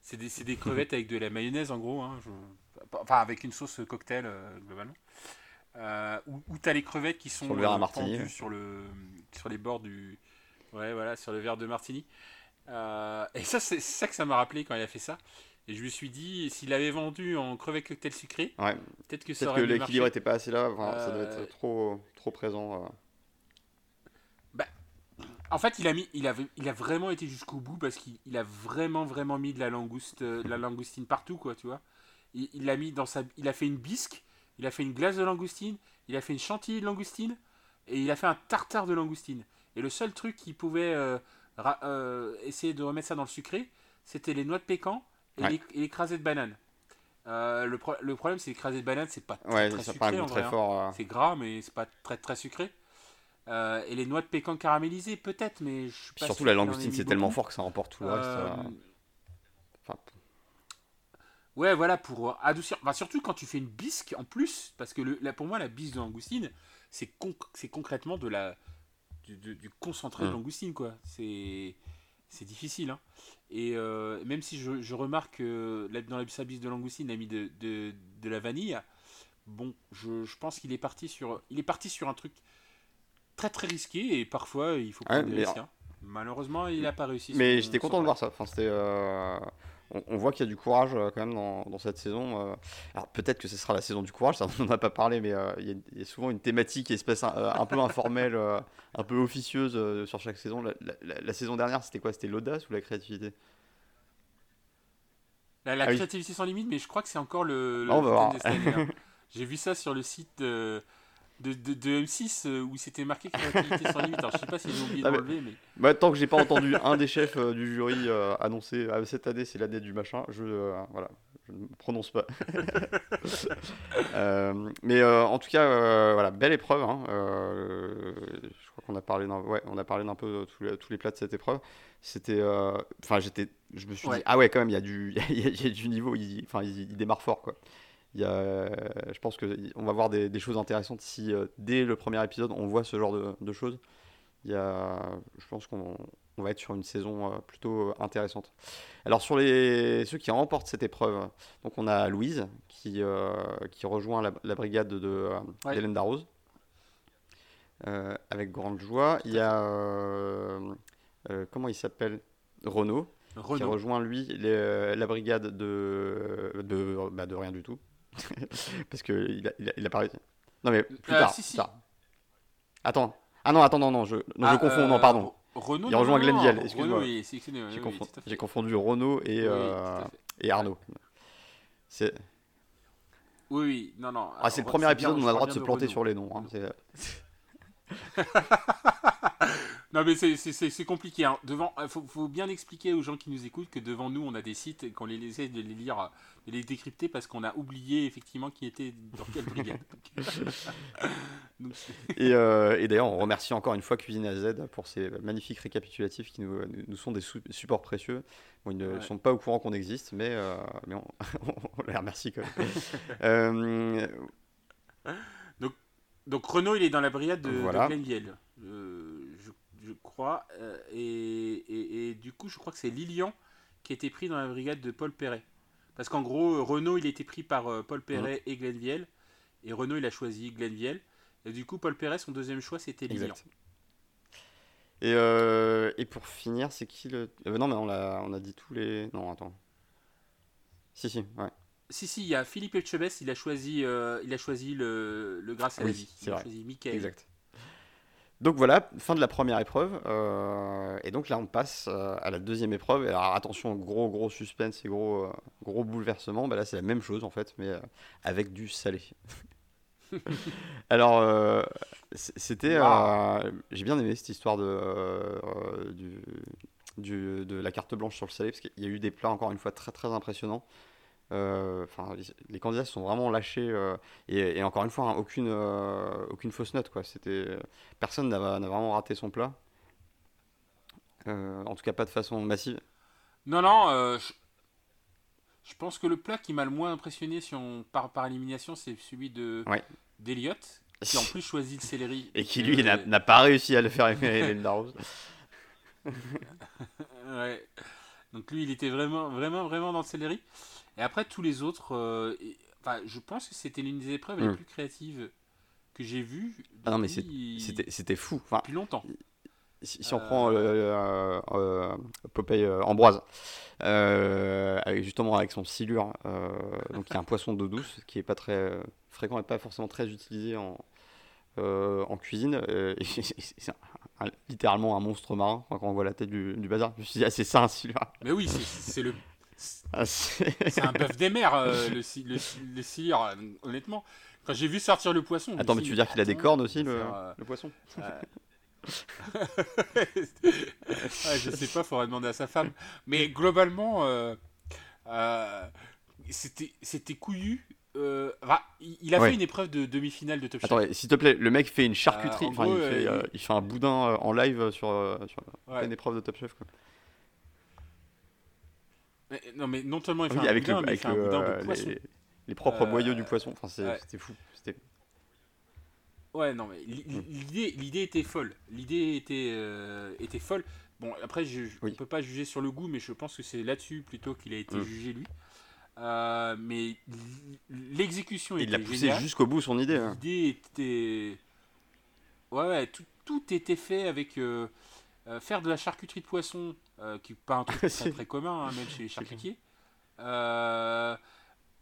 S2: c'est des, des, crevettes avec de la mayonnaise en gros. Hein, enfin, avec une sauce cocktail globalement. Où, où tu as les crevettes qui sont
S1: sur le, martini,
S2: sur, le, sur les bords du. Ouais, voilà, sur le verre de martini. et ça, c'est ça que ça m'a rappelé quand il a fait ça. Et je me suis dit, s'il avait vendu en crevettes cocktail sucré,
S1: ouais.
S2: peut-être que
S1: ça peut que l'équilibre n'était pas assez là. Ça doit être trop, trop présent.
S2: Bah, en fait, il a, mis, il, avait, il a vraiment été jusqu'au bout parce qu'il a vraiment, vraiment mis de la, langouste, de la langoustine partout, quoi, tu vois. Il, il, a mis dans sa, il a fait une bisque, il a fait une glace de langoustine, il a fait une chantilly de langoustine et il a fait un tartare de langoustine. Et le seul truc qu'il pouvait euh, euh, essayer de remettre ça dans le sucré, c'était les noix de pécan et, l'écrasé de banane. Euh, le, le, problème, c'est l'écrasé de banane, c'est pas très, très sucré. Très hein. fort. C'est gras, mais c'est pas très très sucré. Et les noix de pécan caramélisées, peut-être, mais je suis
S1: pas Surtout la langoustine, c'est tellement fort que ça remporte tout le reste.
S2: Enfin... Ouais, voilà, pour adoucir. Enfin, surtout quand tu fais une bisque en plus, parce que le, là, pour moi, la bisque de langoustine, c'est con... concrètement de la, du, du concentré de mmh. langoustine, quoi. C'est difficile. Hein. Et euh, même si je, je remarque que dans la sabise de langoustine, il a mis de, de, de la vanille, bon, je, je pense qu'il est parti sur, il est parti sur un truc très très risqué et parfois il faut prendre des risques. Hein. Malheureusement, il n'a pas réussi.
S1: Mais j'étais content de voir ça. Enfin, c'était, euh, on, voit qu'il y a du courage euh, quand même dans, cette saison. Euh. Alors peut-être que ce sera la saison du courage, ça on n'en a pas parlé, mais euh, il y, a souvent une thématique espèce un, un peu informelle, un peu officieuse sur chaque saison. La, saison dernière, c'était quoi? C'était l'audace ou la créativité?
S2: La, ah créativité sans limite, mais je crois que c'est encore le. Ah, hein. J'ai vu ça sur le site de, de, M6 euh, où c'était marqué créativité sans limite. Alors je sais pas s'ils ont oublié ah, d'enlever, mais.
S1: Bah, tant que j'ai pas entendu un des chefs euh, du jury euh, annoncer cette année c'est l'année du machin, je voilà, je ne prononce pas. mais en tout cas, voilà, belle épreuve. Hein, je crois qu'on a parlé d'un, ouais, on a parlé d'un peu tous les, tous les plats de cette épreuve. C'était, enfin j'étais, je me suis dit ah ouais quand même il y a du, il y, a du niveau, enfin il, il démarre fort quoi. Il y a, je pense qu'on va voir des, choses intéressantes si euh, dès le premier épisode on voit ce genre de, choses. Il y a, je pense qu'on va être sur une saison euh, plutôt intéressante. Alors sur les, ceux qui remportent cette épreuve, donc on a Louise qui, euh, qui rejoint la, brigade de Hélène Darroze avec grande joie. Il y a comment il s'appelle? Renaud, qui rejoint lui la brigade de de, bah, de rien du tout Parce qu'il a, il a, il a pas Non, mais plus euh, tard. Si, Attends. Ah non, attends, non, non, je, non, je ah, confonds, non, pardon.
S2: Euh, Renault,
S1: il rejoint Glenn
S2: excuse-moi.
S1: J'ai confondu Renault et, euh, et Arnaud.
S2: C'est. Oui, oui, non, non.
S1: Ah, c'est le premier épisode où on a le droit de se planter sur les noms. Hein,
S2: non, mais c'est compliqué. Il hein. Devant, faut, faut, bien expliquer aux gens qui nous écoutent que devant nous, on a des sites qu'on les essaie de les lire et les décrypter parce qu'on a oublié effectivement qui était dans quelle brigade.
S1: et, euh, et d'ailleurs, on remercie encore une fois Cuisine AZ pour ces magnifiques récapitulatifs qui nous, nous sont des supports précieux. Bon, ils ne sont pas au courant qu'on existe, mais, euh, mais on, on, les remercie quand même. euh,
S2: donc, donc Renault, il est dans la brigade de, voilà. de euh, je, crois. Et, et, et, du coup, je crois que c'est Lilian qui a été pris dans la brigade de Paul Perret. Parce qu'en gros, Renault, il était pris par euh, Paul Perret et Glenn Viel. Et Renault, il a choisi Glenn Viel. Et du coup, Paul Perret, son deuxième choix, c'était Lilian.
S1: Et, euh, et pour finir, c'est qui le. Euh, non, mais on a, on a dit tous les. Non, attends. Si, si, ouais.
S2: Si, si, il y a Philippe Etchebest, il a choisi, il a choisi le, le Grâce à la vie. Il a choisi Michael.
S1: Exact. Donc voilà, fin de la première épreuve. Euh, et donc là, on passe euh, à la deuxième épreuve. Et alors attention, gros gros suspense et gros, euh, gros bouleversement. Bah là, c'est la même chose en fait, mais avec du salé. alors, c'était. J'ai bien aimé cette histoire de, du, du, de la carte blanche sur le salé, parce qu'il y a eu des plats, encore une fois, très très impressionnants. Euh, enfin, les, candidats se sont vraiment lâchés euh, et, encore une fois, hein, aucune, euh, aucune fausse note. Quoi. C'était, personne n'a, vraiment raté son plat. en tout cas, pas de façon massive.
S2: Non, non, je, pense que le plat qui m'a le moins impressionné si on part par élimination, c'est celui de d'Eliott, qui en plus choisit le céleri.
S1: Et qui lui n'a, pas réussi à le faire aimer Rose.
S2: ouais. Donc lui, il était vraiment, vraiment, vraiment dans le céleri. Et après, tous les autres, euh, enfin, je pense que c'était l'une des épreuves les hmm. plus créatives que j'ai vues.
S1: Ah non, mais c'était fou. Enfin,
S2: depuis longtemps.
S1: Si, on prend euh, euh, Popeye Ambroise, justement avec son silure, donc il y a un poisson d'eau douce qui est pas très fréquent et pas forcément très utilisé en, en cuisine. c'est littéralement un monstre marin quand on voit la tête du, du bazar. Je me suis dit, ah, c'est ça un silure.
S2: Mais oui, c'est le ah, c'est un bœuf des mers, euh, le, le, cire, euh, honnêtement. Quand j'ai vu sortir le poisson.
S1: Attends, mais tu veux dire qu'il a des cornes aussi, le, euh, le poisson
S2: Je sais pas, faudrait demander à sa femme. Mais globalement, c'était couillu. il a fait une épreuve de demi-finale de Top Chef.
S1: Attends, s'il te plaît, le mec fait une charcuterie. il, fait, il... fait, un boudin en live sur, sur une épreuve de Top Chef. Quoi
S2: non, mais non seulement il fait un avec boudin, mais il fait un boudin de euh, poisson.
S1: Les, propres boyaux du poisson, enfin, c'était fou.
S2: Ouais, non, mais l'idée était folle. L'idée était, euh, était folle. Bon, après, je, on ne peut pas juger sur le goût, mais je pense que c'est là-dessus plutôt qu'il a été mm. jugé lui. Euh, mais l'exécution était
S1: Il a poussé jusqu'au bout son idée.
S2: Hein. L'idée était. Ouais, ouais, tout, tout était fait avec. Euh, faire de la charcuterie de poisson, euh, qui n'est pas un truc très, très commun, hein, même chez les charcutiers, euh,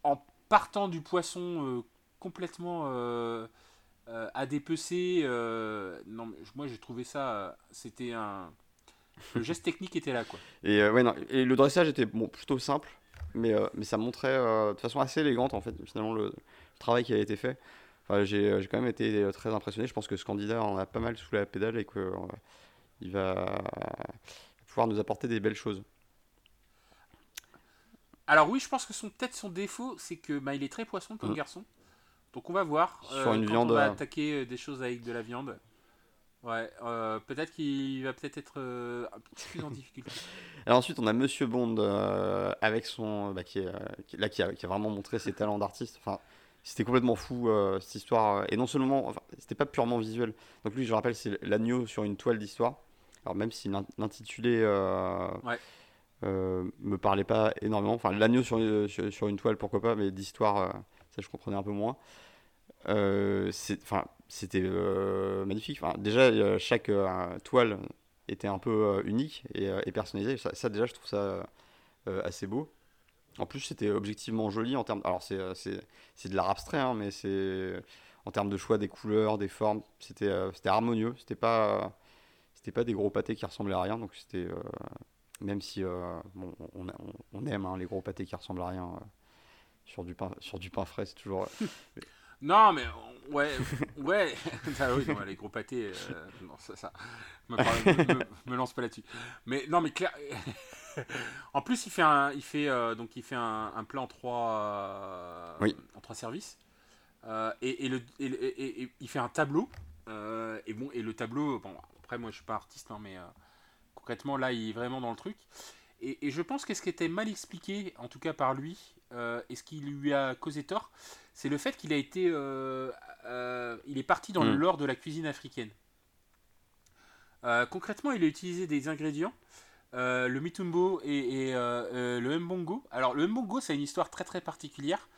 S2: en partant du poisson complètement à dépecer, non, moi j'ai trouvé ça, c'était un. Le geste technique était là, quoi.
S1: Et, ouais, non, et le dressage était bon, plutôt simple, mais, mais ça montrait de façon assez élégante, en fait, finalement, le, travail qui a été fait. Enfin, j'ai quand même été très impressionné. Je pense que ce candidat en a pas mal sous la pédale et que il va pouvoir nous apporter des belles choses.
S2: Alors oui, je pense que son peut-être son défaut, c'est que bah, il est très poisson comme mm. garçon. Donc on va voir.
S1: Sur euh, une viande.
S2: On va euh, attaquer euh, des choses avec de la viande. Ouais, peut-être qu'il va peut-être être, un petit peu en difficulté.
S1: Alors ensuite, on a Monsieur Bond avec son, bah, qui, est, là qui a, qui a, vraiment montré ses talents d'artiste. Enfin, c'était complètement fou cette histoire. Et non seulement, enfin, c'était pas purement visuel. Donc lui, je rappelle, c'est l'agneau sur une toile d'histoire. Alors même si l'intitulé euh, euh, me parlait pas énormément, enfin l'agneau sur, sur, une toile pourquoi pas, mais d'histoire euh, ça je comprenais un peu moins. c'était magnifique. Déjà chaque toile était un peu unique et, et personnalisée. Ça, ça, déjà je trouve ça assez beau. En plus c'était objectivement joli en termes. Alors c'est de l'art abstrait, hein, mais c'est en termes de choix des couleurs, des formes, c'était harmonieux. C'était pas c'était pas des gros pâtés qui ressemblaient à rien, donc c'était. Euh, même si euh, bon, on, on, aime hein, les gros pâtés qui ressemblent à rien euh, sur, du pain, sur du pain frais, c'est toujours.
S2: non, mais ouais, ouais. ah, oui, non, les gros pâtés, non, ça, ça me, me, lance pas là-dessus. Mais non, mais clair. en plus, il fait un, il fait donc il fait un, un plat en trois,
S1: oui.
S2: en trois services. et, et, le, et, il fait un tableau. et bon, et le tableau, bon, moi, je suis pas artiste, hein, mais euh, concrètement, là, il est vraiment dans le truc. Et, je pense que ce qui était mal expliqué, en tout cas par lui, euh, et ce qui lui a causé tort, c'est le fait qu'il a été, euh, il est parti dans le hmm. lore de la cuisine africaine. concrètement, il a utilisé des ingrédients, le mitumbo et, et le mbongo. Alors, le mbongo, c'est une histoire très très particulière.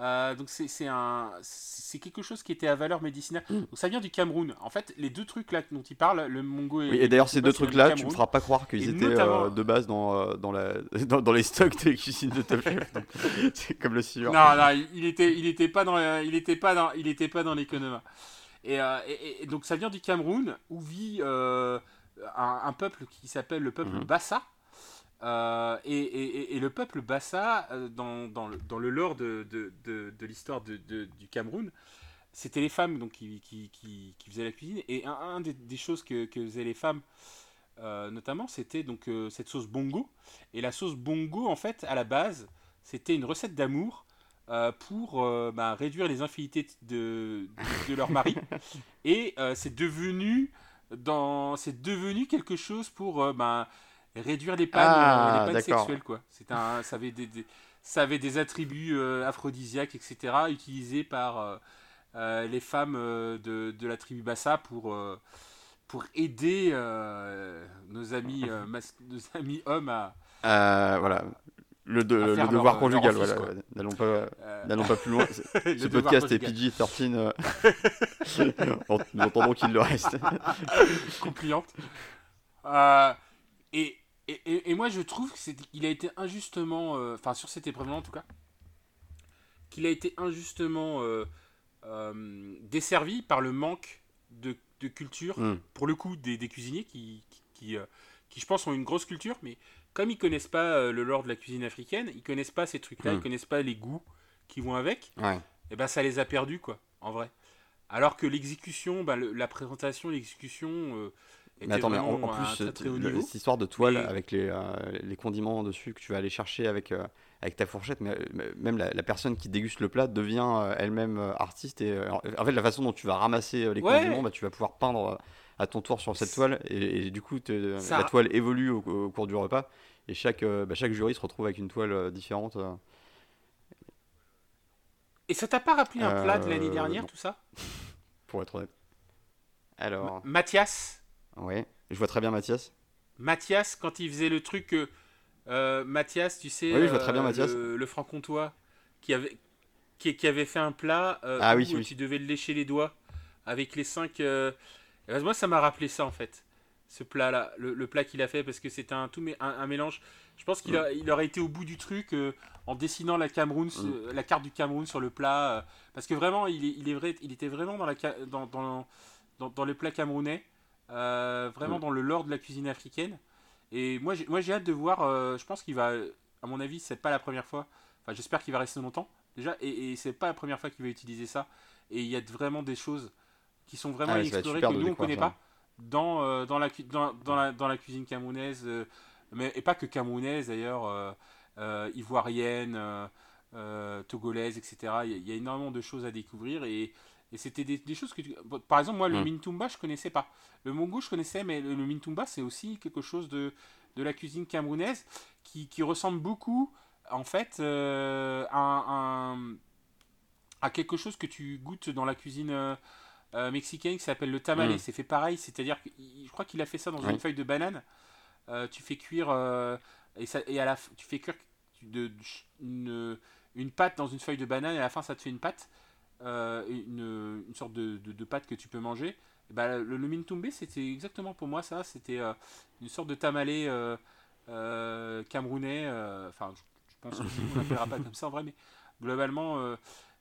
S2: Euh, donc c'est un c'est quelque chose qui était à valeur médicinale. Mm. Donc ça vient du Cameroun. En fait, les deux trucs là dont il parle, le mongo et.
S1: Oui, et d'ailleurs ces deux trucs là, tu me feras pas croire qu'ils étaient euh, de base dans euh, dans, la, dans, les stocks des cuisines de Top Chef. c'est comme le silure.
S2: Non, non, il était il était pas dans il était pas dans il était pas dans l'économie. Et, et, donc ça vient du Cameroun où vit un, peuple qui s'appelle le peuple mm-hmm. Bassa. Euh, et, le peuple Bassa, euh, dans, dans, le, dans le lore de, de, de, l'histoire du Cameroun, c'était les femmes donc, qui, qui, qui, faisaient la cuisine. Et un, des, choses que, que, faisaient les femmes notamment, c'était donc cette sauce bongo. Et la sauce bongo, en fait, à la base, c'était une recette d'amour pour bah, réduire les infinités de, de, leur mari. Et c'est devenu dans c'est devenu quelque chose pour bah, réduire les pannes,
S1: ah,
S2: les pannes sexuelles quoi. C'est un ça avait des, ça avait des attributs aphrodisiaques etc utilisés par euh, les femmes euh, de, de, la tribu Bassa pour, euh, pour aider nos, amis, nos amis hommes à.
S1: voilà. Le, le devoir conjugal, voilà. N'allons pas, pas plus loin. Ce podcast est PG-13. nous entendons qu'il le reste.
S2: Compliante. et, et, et, moi, je trouve qu'il a été injustement, enfin sur cette épreuve-là en tout cas, qu'il a été injustement euh, desservi par le manque de, culture, hmm. pour le coup, des, cuisiniers qui, qui, euh, qui, je pense, ont une grosse culture, mais comme ils connaissent pas euh, le lore de la cuisine africaine, ils connaissent pas ces trucs-là, ils hmm. connaissent pas les goûts qui vont avec, et eh ben ça les a perdus, quoi, en vrai. Alors que l'exécution, ben, la présentation, l'exécution.
S1: Mais attends, mais en, plus, cette histoire de toile avec les, les, condiments dessus que tu vas aller chercher avec, avec ta fourchette, mais, même la, personne qui déguste le plat devient euh, elle-même euh, artiste. Et euh, en fait, la façon dont tu vas ramasser les condiments, bah, tu vas pouvoir peindre à ton tour sur cette toile. Et, du coup, la toile évolue au, cours du repas. Et chaque, bah, chaque jury se retrouve avec une toile différente.
S2: Et ça t'a pas rappelé un plat de l'année dernière, tout ça?
S1: Pour être honnête. Alors.
S2: Mathias?
S1: Ouais, je vois très bien Mathias.
S2: Mathias, quand il faisait le truc euh, Mathias, tu sais, Le, franc-comtois, qui avait, qui, avait fait un plat euh,
S1: ah
S2: où tu devais le lécher les doigts avec les cinq. Euh, moi, ça m'a rappelé ça en fait, ce plat-là, le, plat qu'il a fait, parce que c'était un, tout, un, mélange. Je pense qu'il il aurait été au bout du truc en dessinant la, Cameroun, mm. la carte du Cameroun sur le plat, parce que vraiment, il, il, est vrai, il était vraiment dans, la, dans, dans, dans, dans le plat camerounais, vraiment mm. dans le lore de la cuisine africaine. Et moi, j'ai, moi, j'ai hâte de voir. Euh, je pense qu'il va, à mon avis, c'est pas la première fois. Enfin, j'espère qu'il va rester longtemps déjà. Et, et c'est pas la première fois qu'il va utiliser ça. Et il y a vraiment des choses qui sont vraiment ah explorées que nous on connaît pas dans, euh, dans, la, dans, dans, la, dans la cuisine camerounaise, euh, mais et pas que camerounaise d'ailleurs, ivoirienne, togolaise, etc. Il y, a, énormément de choses à découvrir et et c'était des, choses que Par exemple, moi, le mm. Mintumba, je connaissais pas. Le Mongo, je connaissais, mais le, Mintumba, c'est aussi quelque chose de, de la cuisine camerounaise qui, qui ressemble beaucoup, en fait, euh, à, à, quelque chose que tu goûtes dans la cuisine euh, euh, mexicaine qui s'appelle le tamale. Mm. C'est fait pareil, c'est-à-dire que je crois qu'il a fait ça dans une feuille de banane. tu fais cuire et, ça, et à la tu fais cuire de, une, une pâte dans une feuille de banane et à la fin ça te fait une pâte euh, une, une, sorte de, de, pâte que tu peux manger. bah, le, le mintumbe, c'était exactement pour moi ça. C'était euh, une sorte de tamalé euh, camerounais. Enfin, je, pense que on l'appellera pas comme ça en vrai, mais globalement.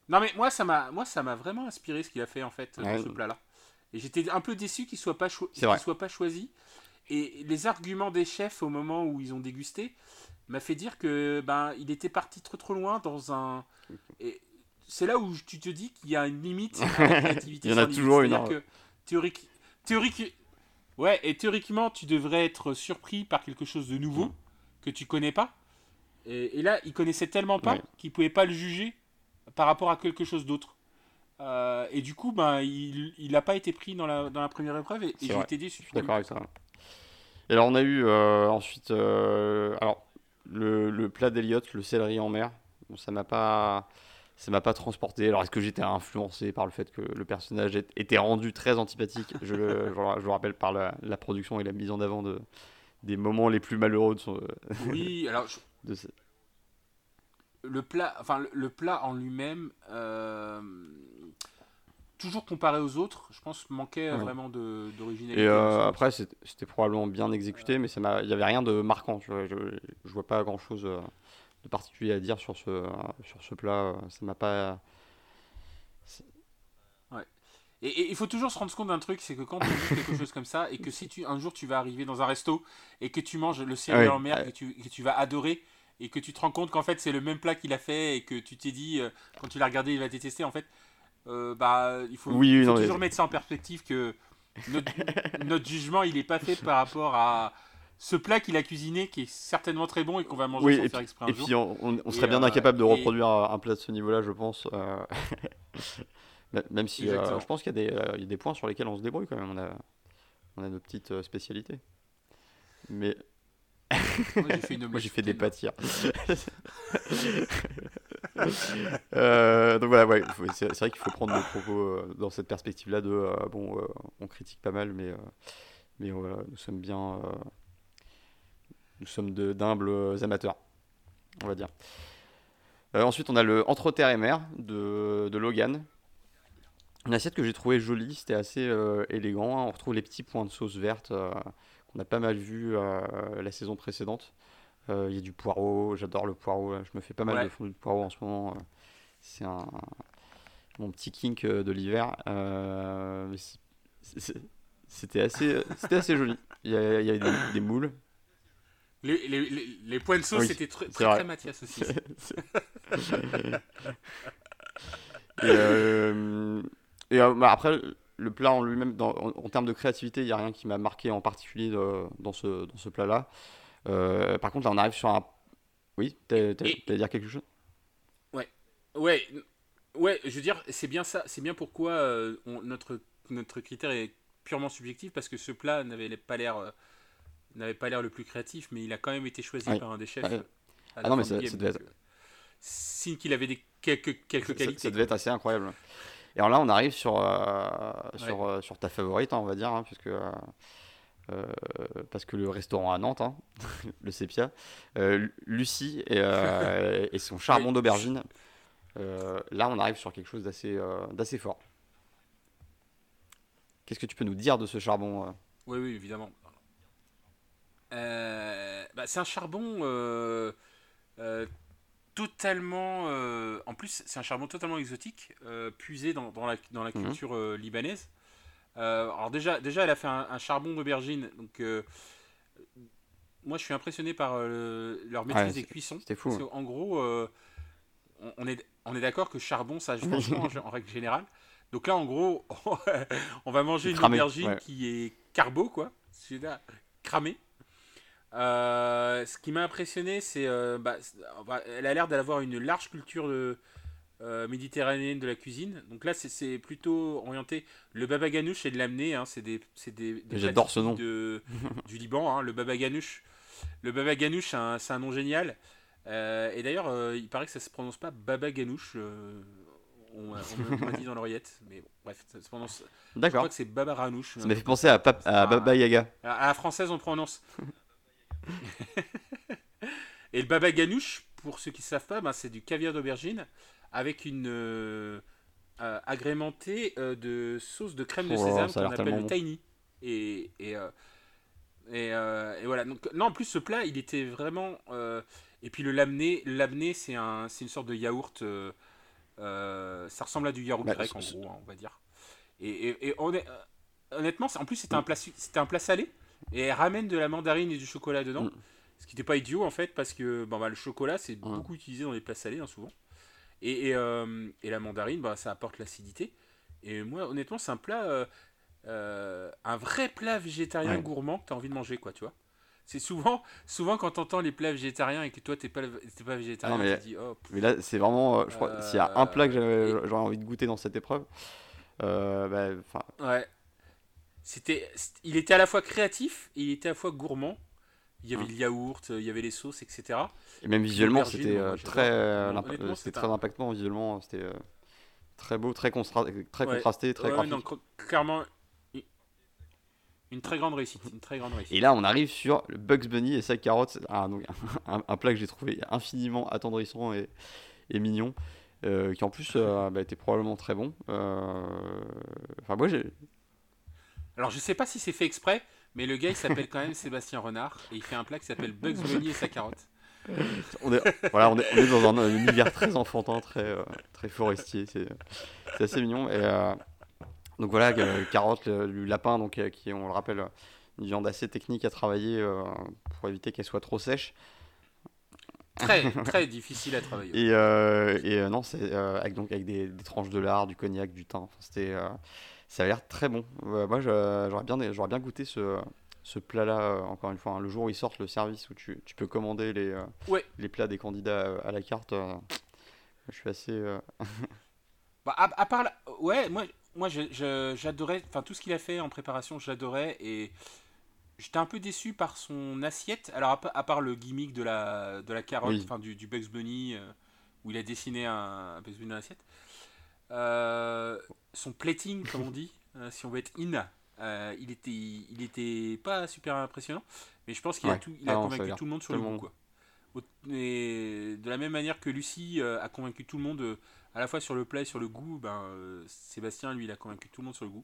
S2: Non, mais moi, ça m'a, moi, ça m'a vraiment inspiré ce qu'il a fait en fait dans ce plat-là. Et j'étais un peu déçu qu'il soit pas, soit pas choisi. Et les arguments des chefs au moment où ils ont dégusté m'a fait dire que ben il était parti trop trop loin dans un et c'est là où tu te dis qu'il y a une limite à la créativité.
S1: Il y en a toujours une.
S2: Que théorique, théorique, ouais, et théoriquement, tu devrais être surpris par quelque chose de nouveau mm. que tu connais pas. Et, là, il connaissait tellement pas qu'il pouvait pas le juger par rapport à quelque chose d'autre. Euh, et du coup, ben, il n'a pas été pris dans la, dans la première épreuve et, j'ai été déçu.
S1: D'accord avec ça. Et alors, on a eu euh, ensuite euh, alors, le, le plat d'Eliott, le céleri en mer. Bon, ça m'a pas ça m'a pas transporté. Alors, est-ce que j'étais influencé par le fait que le personnage était rendu très antipathique? Je, le, je, rappelle par la, production et la mise en avant de, des moments les plus malheureux de son.
S2: Oui, alors. de le, plat, enfin, le, plat en lui-même, euh, toujours comparé aux autres, je pense manquait vraiment d'originalité.
S1: Et euh, après, c'était probablement bien exécuté, mais il n'y avait rien de marquant. Je, je, vois pas grand-chose. Euh, de particulier à dire sur ce, sur ce plat. Ça m'a pas.
S2: Ouais. Et il faut toujours se rendre compte d'un truc, c'est que quand tu fais quelque chose comme ça, et que si tu un jour tu vas arriver dans un resto et que tu manges le céréal en mer, que tu, que tu vas adorer, et que tu te rends compte qu'en fait c'est le même plat qu'il a fait, et que tu t'es dit, euh, quand tu l'as regardé, il va détester, en fait, euh, bah, il faut, toujours mettre ça en perspective que notre, jugement, il n'est pas fait par rapport à ce plat qu'il a cuisiné, qui est certainement très bon et qu'on va manger
S1: oui,
S2: sans
S1: et
S2: faire exprès un
S1: et
S2: jour.
S1: puis on, serait bien incapable de reproduire un plat de ce niveau-là, je pense. Même si je pense qu'il y, y, a des points sur lesquels on se débrouille quand même. On a, on a nos petites spécialités. Mais moi, j'ai fait, des pâtes euh, donc voilà, ouais, c'est vrai qu'il faut prendre nos propos euh, dans cette perspective-là de euh, bon, on critique pas mal, mais mais voilà, nous sommes bien, nous sommes d'humbles amateurs, on va dire. ensuite, on a le Entre terre et mer de, de Logan. Une assiette que j'ai trouvé jolie, c'était assez élégant. Hein. On retrouve les petits points de sauce verte on a pas mal vu euh, la saison précédente. Euh, il y a du poireau, j'adore le poireau. Je me fais pas mal de fondue de poireau en ce moment. Euh. C'est un mon petit kink de l'hiver. c'était assez, c'était assez joli. Il y a, il y a des, moules.
S2: Les, les, les, points de sauce, c'était très, très, très Mathias aussi.
S1: et, bah, après, le plat en lui-même, en, termes de créativité, il n'y a rien qui m'a marqué en particulier dans ce, dans ce plat-là. Euh, par contre, là, on arrive sur un. Oui, tu allais dire quelque chose?
S2: Ouais, ouais, ouais. Je veux dire, c'est bien ça. C'est bien pourquoi euh, notre notre critère est purement subjectif parce que ce plat n'avait pas l'air euh, n'avait pas l'air le plus créatif, mais il a quand même été choisi par un des chefs.
S1: Ah non, mais ça, devait être.
S2: Signe qu'il avait des quelques quelques qualités.
S1: Ça, devait être assez incroyable. Et alors là, on arrive sur, euh, sur, euh, sur, ta favorite, hein, on va dire, hein, puisque, euh, parce que le restaurant à Nantes, hein, le Sepia, Lucie et, et, son charbon d'aubergine, là, on arrive sur quelque chose d'assez d'assez fort. Qu'est-ce que tu peux nous dire de ce charbon
S2: Oui, oui, évidemment. Bah, c'est un charbon totalement. Euh, en plus, c'est un charbon totalement exotique, euh, puisé dans, dans, la, dans la mhm. culture euh, libanaise. alors, déjà, déjà, elle a fait un, charbon d'aubergine. Donc, moi, je suis impressionné par leur maîtrise des cuissons.
S1: C'était fou. Parce
S2: en gros, on, est, on est d'accord que charbon, ça change en, règle générale. Donc là, en gros, on va manger une aubergine qui est carbo, quoi. C'est cramé. Euh, ce qui m'a impressionné, c'est euh, bah, elle a l'air d'avoir une large culture de, euh, méditerranéenne de la cuisine. Donc là, c'est plutôt orienté. Le baba ganoush et de l'amener, hein, c'est des, des,
S1: J'adore ce nom.
S2: De, du Liban. Hein, le baba ganoush, le baba ganoush, c'est un, nom génial. et d'ailleurs, il paraît que ça se prononce pas baba ganoush. on, m'a dit dans l'oreillette, mais bon, bref, ça se prononce.
S1: D'accord. Je
S2: crois que c'est baba ranouche.
S1: Ça m'a fait penser à, à Baba Yaga.
S2: À la française, on prononce. Et le baba ganoush, pour ceux qui ne savent pas, ben, c'est du caviar d'aubergine avec une euh, euh, agrémentée euh, de sauce de crème de oh, sésame qu'on appelle le tiny. Et, et, et, voilà. Donc, non, en plus, ce plat, il était vraiment. et puis le lamné, c'est un, une sorte de yaourt. ça ressemble à du yaourt bah, grec, en gros, hein, on va dire. Et, honnêtement, en plus, c'était un, plat, un plat salé. Et elle ramène de la mandarine et du chocolat dedans. Mm. Ce qui n'était pas idiot en fait, parce que bon, bah, le chocolat c'est beaucoup utilisé dans les plats salés hein, souvent. Et, et, euh, et, la mandarine, bah, ça apporte l'acidité. Et moi, honnêtement, c'est un plat, euh, euh, un vrai plat végétarien gourmand que tu as envie de manger, quoi, tu vois. C'est souvent, souvent quand tu entends les plats végétariens et que toi, tu n'es pas, pas végétarien,
S1: mais,
S2: tu dis, oh,
S1: mais là, c'est vraiment, je crois, s'il y a un plat que j'aurais envie de goûter dans cette épreuve, bah,
S2: ouais. C'était, il était à la fois créatif et il était à la fois gourmand. Il y avait le yaourt, il y avait les sauces, etc.
S1: Et même visuellement, c'était euh, très, euh, c'était très impactant visuellement. C'était euh, très beau, très, très contrasté, très
S2: ouais, clairement, une très grande réussite, une très grande réussite.
S1: Et là, on arrive sur le Bugs Bunny et sa carotte, ah, donc, un, plat que j'ai trouvé infiniment attendrissant et, et mignon, qui en plus bah, était probablement très bon. Enfin, moi, j'ai
S2: alors je sais pas si c'est fait exprès, mais le gars il s'appelle quand même Sébastien Renard et il fait un plat qui s'appelle Bugs Bunny et sa carotte.
S1: On est, voilà, on est, on est dans un, univers très enfantin, très, euh, très forestier, c'est assez mignon. Et, euh, donc voilà, euh, carotte, le, lapin, donc, qui on le rappelle, une viande assez technique à travailler pour éviter qu'elle soit trop sèche.
S2: Très, très difficile à travailler.
S1: Et, et non, c'est avec, donc, avec des, tranches de lard, du cognac, du thym. C'était Ça a l'air très bon. moi, j'aurais bien, j'aurais bien goûté ce, ce plat-là, encore une fois. Hein. le jour où ils sortent le service où tu, tu peux commander les, les plats des candidats à la carte, je suis assez.
S2: bah, à, part. Ouais, moi, moi j'adorais. Enfin, tout ce qu'il a fait en préparation, j'adorais. Et J'étais un peu déçu par son assiette. Alors, à, part le gimmick de la, de la carotte, enfin du, du, Bugs Bunny, euh, où il a dessiné un, Bugs Bunny dans l'assiette. Euh, son plating, comme on dit, euh, si on veut être in, il, était, il était pas super impressionnant. Mais je pense qu'il a, tout, il a ah convaincu tout le monde sur le goût. Quoi. Et de la même manière que Lucie a convaincu tout le monde à la fois sur le plat et sur le goût, ben, Sébastien, lui, il a convaincu tout le monde sur le goût.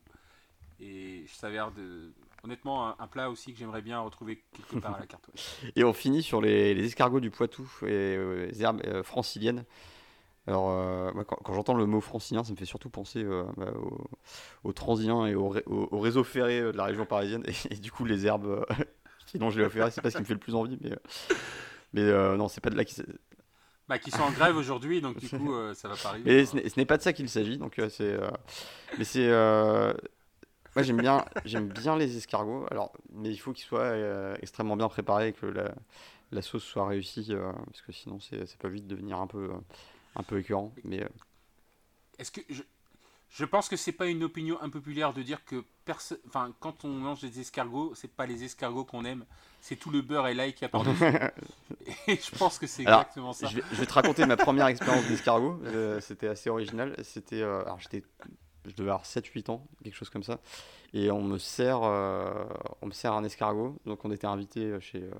S2: Et je s'avère de honnêtement un, plat aussi que j'aimerais bien retrouver quelque part à la carte.
S1: Et on finit sur les, escargots du Poitou et euh, les herbes euh, franciliennes. Alors, euh, quand, j'entends le mot francilien, ça me fait surtout penser bah, aux, transiens et au, réseau ferré de la région parisienne. Et, du coup, les herbes, sinon je les ferré, c'est pas ce qui me fait le plus envie. Mais, mais non, c'est pas de là qui.
S2: Bah, qui sont en grève aujourd'hui, donc du coup, ça va pas arriver.
S1: Mais ce n'est pas de ça qu'il s'agit. Donc, c'est. mais c'est moi, j'aime bien, j'aime bien les escargots. Alors, mais il faut qu'ils soient euh, extrêmement bien préparés et que la, la sauce soit réussie, euh, parce que sinon, c'est, ça peut vite devenir un peu, euh, un peu écœurant. Mais
S2: est-ce que je, je pense que c'est pas une opinion impopulaire de dire que personne, enfin, quand on mange des escargots, c'est pas les escargots qu'on aime, c'est tout le beurre et l'ail qui a par Et je pense que c'est exactement ça.
S1: Je vais, je vais, te raconter ma première expérience d'escargot. c'était assez original. C'était, alors j'étais je devais avoir 7-8 ans, quelque chose comme ça. Et on me sert, euh, on me sert un escargot. Donc on était invité chez, euh,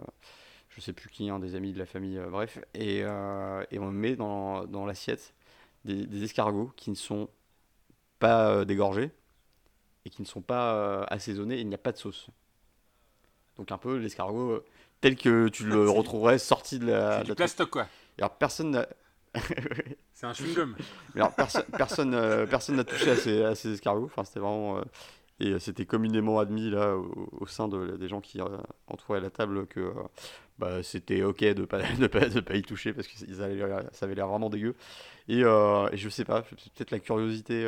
S1: je sais plus qui, un des amis de la famille, euh, bref. Et, et, on met dans, dans l'assiette des, escargots qui ne sont pas dégorgés et qui ne sont pas assaisonnés. il n'y a pas de sauce. Donc un peu l'escargot tel que tu le retrouverais sorti de la.
S2: C'est du quoi.
S1: Alors personne
S2: c'est un chewing-gum.
S1: alors, personne euh, personne n'a touché à ces, escargots. Enfin, c'était vraiment. Euh, et c'était communément admis là, au, sein de, des gens qui euh, entouraient la table que bah, c'était ok de pas, de pas, de pas y toucher parce que ça avait l'air vraiment dégueu. Et, et, je sais pas, peut-être la curiosité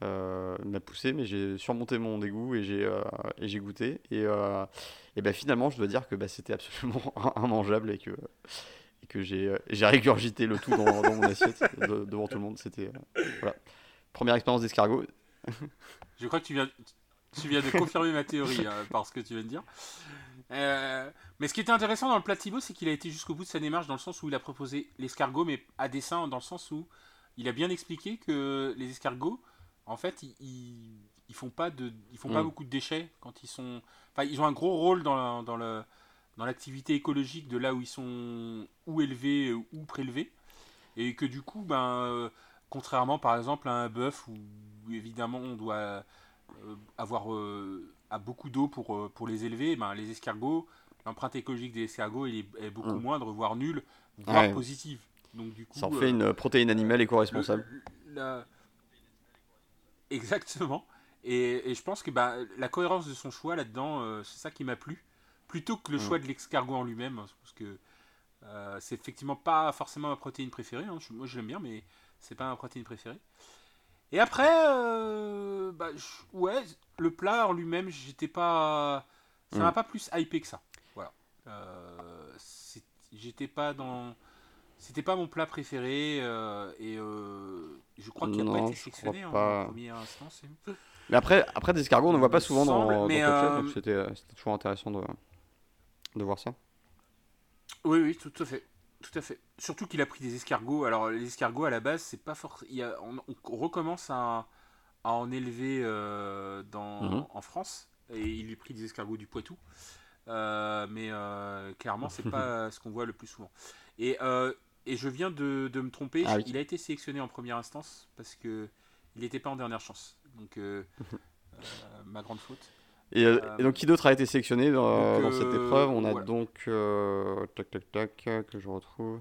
S1: m'a poussé, mais j'ai surmonté mon dégoût et j'ai goûté. Et, et bah, finalement, je dois dire que bah, c'était absolument immangeable et que que j'ai euh, j'ai régurgité le tout dans, mon assiette devant tout le monde. C'était euh, première expérience d'escargot.
S2: Je crois que tu viens, tu viens de confirmer ma théorie hein, par ce que tu viens de dire. Euh, mais ce qui était intéressant dans le plat Thibaut, c'est qu'il a été jusqu'au bout de sa démarche dans le sens où il a proposé l'escargot, mais à dessein, dans le sens où il a bien expliqué que les escargots, en fait, ils, ils, font pas de, ils font pas mm. beaucoup de déchets quand ils sont. Enfin, ils ont un gros rôle dans, dans le dans l'activité écologique de là où ils sont ou élevés ou prélevés. Et que du coup, ben, euh, contrairement par exemple à un bœuf où évidemment on doit euh, avoir euh, beaucoup d'eau pour, pour les élever, ben, les escargots, l'empreinte écologique des escargots est, beaucoup mm. moindre, voire nulle, voire positive. Donc, du coup,
S1: Ça en fait une protéine animale éco-responsable.
S2: Exactement. Et, et, je pense que ben, la cohérence de son choix là-dedans, c'est ça qui m'a plu plutôt que le choix de l'escargot en lui-même, hein, parce que euh, c'est effectivement pas forcément ma protéine préférée. Hein. moi, je l'aime bien, mais c'est pas ma protéine préférée. Et après, euh, bah, ouais, le plat en lui-même, j'étais pas, ça m'a mm. pas plus hypé que ça. Voilà. Euh, j'étais pas dans, c'était pas mon plat préféré et je crois qu'il n'a pas été sélectionné en première instance.
S1: Mais après, après des escargots, on ne voit pas souvent dans, dans donc c'était toujours intéressant de de voir ça.
S2: Oui, oui, tout à fait. Tout à fait. Surtout qu'il a pris des escargots. Alors, les escargots, à la base, c'est pas fort. On, on, recommence à, à en élever euh, dans, mhm. en France. Et il a pris des escargots du Poitou. Euh, mais euh, clairement, c'est pas ce qu'on voit le plus souvent. Et, et je viens de, de me tromper. Ah il a été sélectionné en première instance parce que il n'était pas en dernière chance. Donc, ma grande faute.
S1: Euh, et, donc, qui d'autre a été sélectionné dans, cette euh, épreuve? On a donc. Euh, tac, tac, tac, que je retrouve.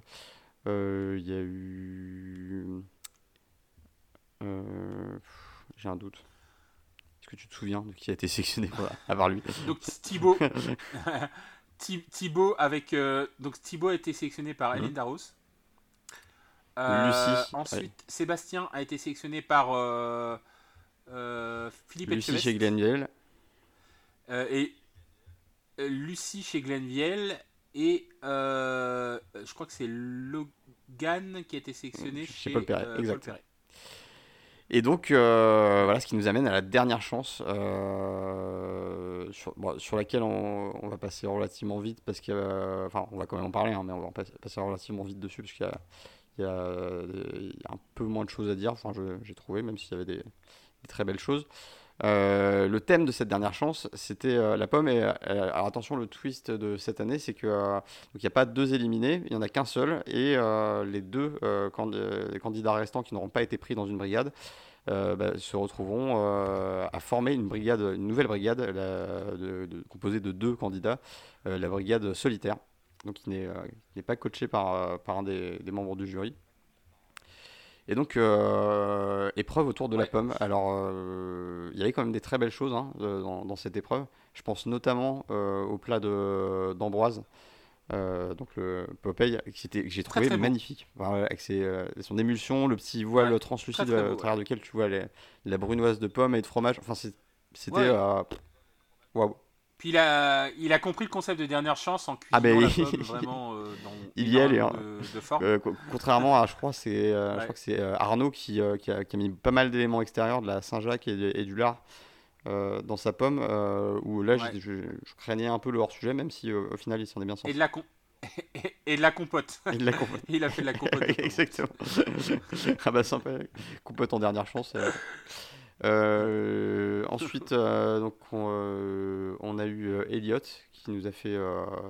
S1: Il y a eu. J'ai un doute. Est-ce que tu te souviens de qui a été sélectionné à part lui?
S2: Donc, Thibaut. Thibaut avec. donc, Thibaut a été sélectionné par Hélène Darros. Lucie. Ensuite, Sébastien a été sélectionné par Philippe
S1: Lucie chez Glenville.
S2: Et Lucie chez Glenville et je crois que c'est Logan qui a été sélectionné chez, Paul Perret. exactement.
S1: Et donc, voilà ce qui nous amène à la dernière chance sur, laquelle on, va passer relativement vite parce que, enfin, on va quand même en parler, hein, mais on va passer relativement vite dessus parce qu'il y a, il y, a, un peu moins de choses à dire, enfin, j'ai trouvé, même s'il y avait des, très belles choses. Euh, le thème de cette dernière chance, c'était euh, la pomme. Et euh, attention, le twist de cette année, c'est que il n'y a pas deux éliminés, il n'y en a qu'un seul, et les deux candidats restants qui n'auront pas été pris dans une brigade bah, se retrouveront à former une brigade, une nouvelle brigade de, composée de deux candidats, la brigade solitaire donc il n'est pas coaché par, euh, par un des, membres du jury. Et donc, euh, épreuve autour de la pomme. Alors, il y avait quand même des très belles choses hein, dans, cette épreuve. Je pense notamment au plat d'Ambroise. donc le Popeye que j'ai trouvé magnifique. Avec son émulsion le petit voile translucide au travers duquel tu vois la brunoise de pomme et de fromage. Enfin c'était waouh
S2: il a, il a compris le concept de dernière chance en cuisinant ah ben, la pomme vraiment euh, dans
S1: il y est, hein. de, forme. Euh, contrairement à, je crois, c'est, euh, Arnaud qui, qui, a, qui, a, mis pas mal d'éléments extérieurs de la Saint-Jacques et, du lard dans sa pomme, où là, je, je, craignais un peu le hors-sujet, même si au final, il s'en est bien sorti.
S2: Et de la, et de la compote.
S1: Et de la compote.
S2: il a fait de la compote.
S1: Exactement. ah bah sympa, compote en dernière chance. Euh, ensuite, euh, donc on, euh, a eu Elliot qui nous a fait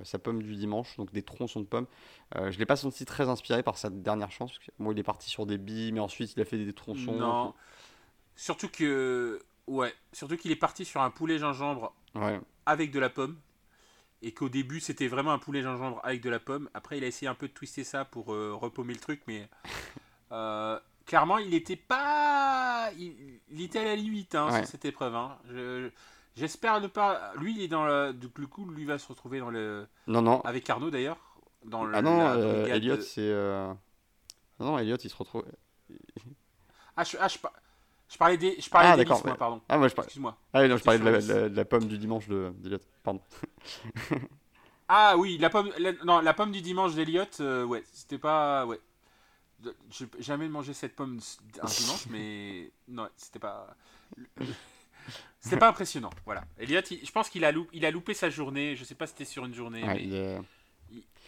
S1: sa pomme du dimanche, donc des tronçons de pommes. je ne l'ai pas senti très inspiré par sa dernière chance. Parce que, moi, il est parti sur des billes, mais ensuite il a fait des, tronçons.
S2: Non. Surtout que, ouais, surtout qu'il est parti sur un poulet gingembre avec de la pomme et qu'au début c'était vraiment un poulet gingembre avec de la pomme. Après il a essayé un peu de twister ça pour repaumer le truc, mais clairement, il était pas. Il, était à la limite hein, sur cette épreuve. Hein. J'espère ne pas. Lui, il est dans le. Du coup, lui va se retrouver dans le.
S1: Non, non.
S2: Avec Arnaud d'ailleurs.
S1: Dans ah non, euh, Elliot, c'est. Euh, non, Elliot, il se retrouve.
S2: ah, je, ah, je, parlais des. Je parlais ah, d'accord. Moi, pardon.
S1: Ah, moi, je parlais. Excuse-moi. Ah, non, je parlais de la, pomme du dimanche d'Eliot. Pardon.
S2: ah, oui, la pomme. non, la pomme du dimanche d'Eliot, euh, ouais, c'était pas. Ouais. J'ai jamais mangé cette pomme un dimanche, mais non, c'était pas. C'était pas impressionnant, voilà. Elliot, je pense qu'il a, il a loupé sa journée. Je sais pas si c'était sur une journée. mais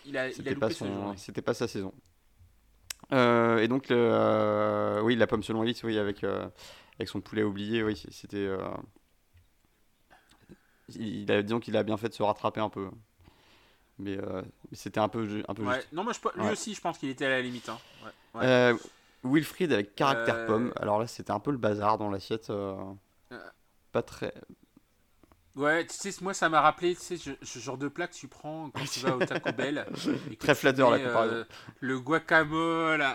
S2: il, a, il a loupé sa journée.
S1: C'était pas sa saison. Euh, et donc, euh, oui, la pomme selon Elite, oui, avec, euh, avec son poulet oublié, oui, c'était. il a, disons qu'il a bien fait de se rattraper un peu. Mais, c'était un peu, un peu juste.
S2: Non, moi, lui aussi, je pense qu'il était à la limite. Hein.
S1: Euh, Wilfried avec caractère euh, pomme. Alors là, c'était un peu le bazar dans l'assiette. Euh, pas très.
S2: Ouais, tu sais, moi ça m'a rappelé, tu sais, ce genre de plat que tu prends quand tu vas au Taco Bell.
S1: Très flatteur la comparaison.
S2: le guacamole.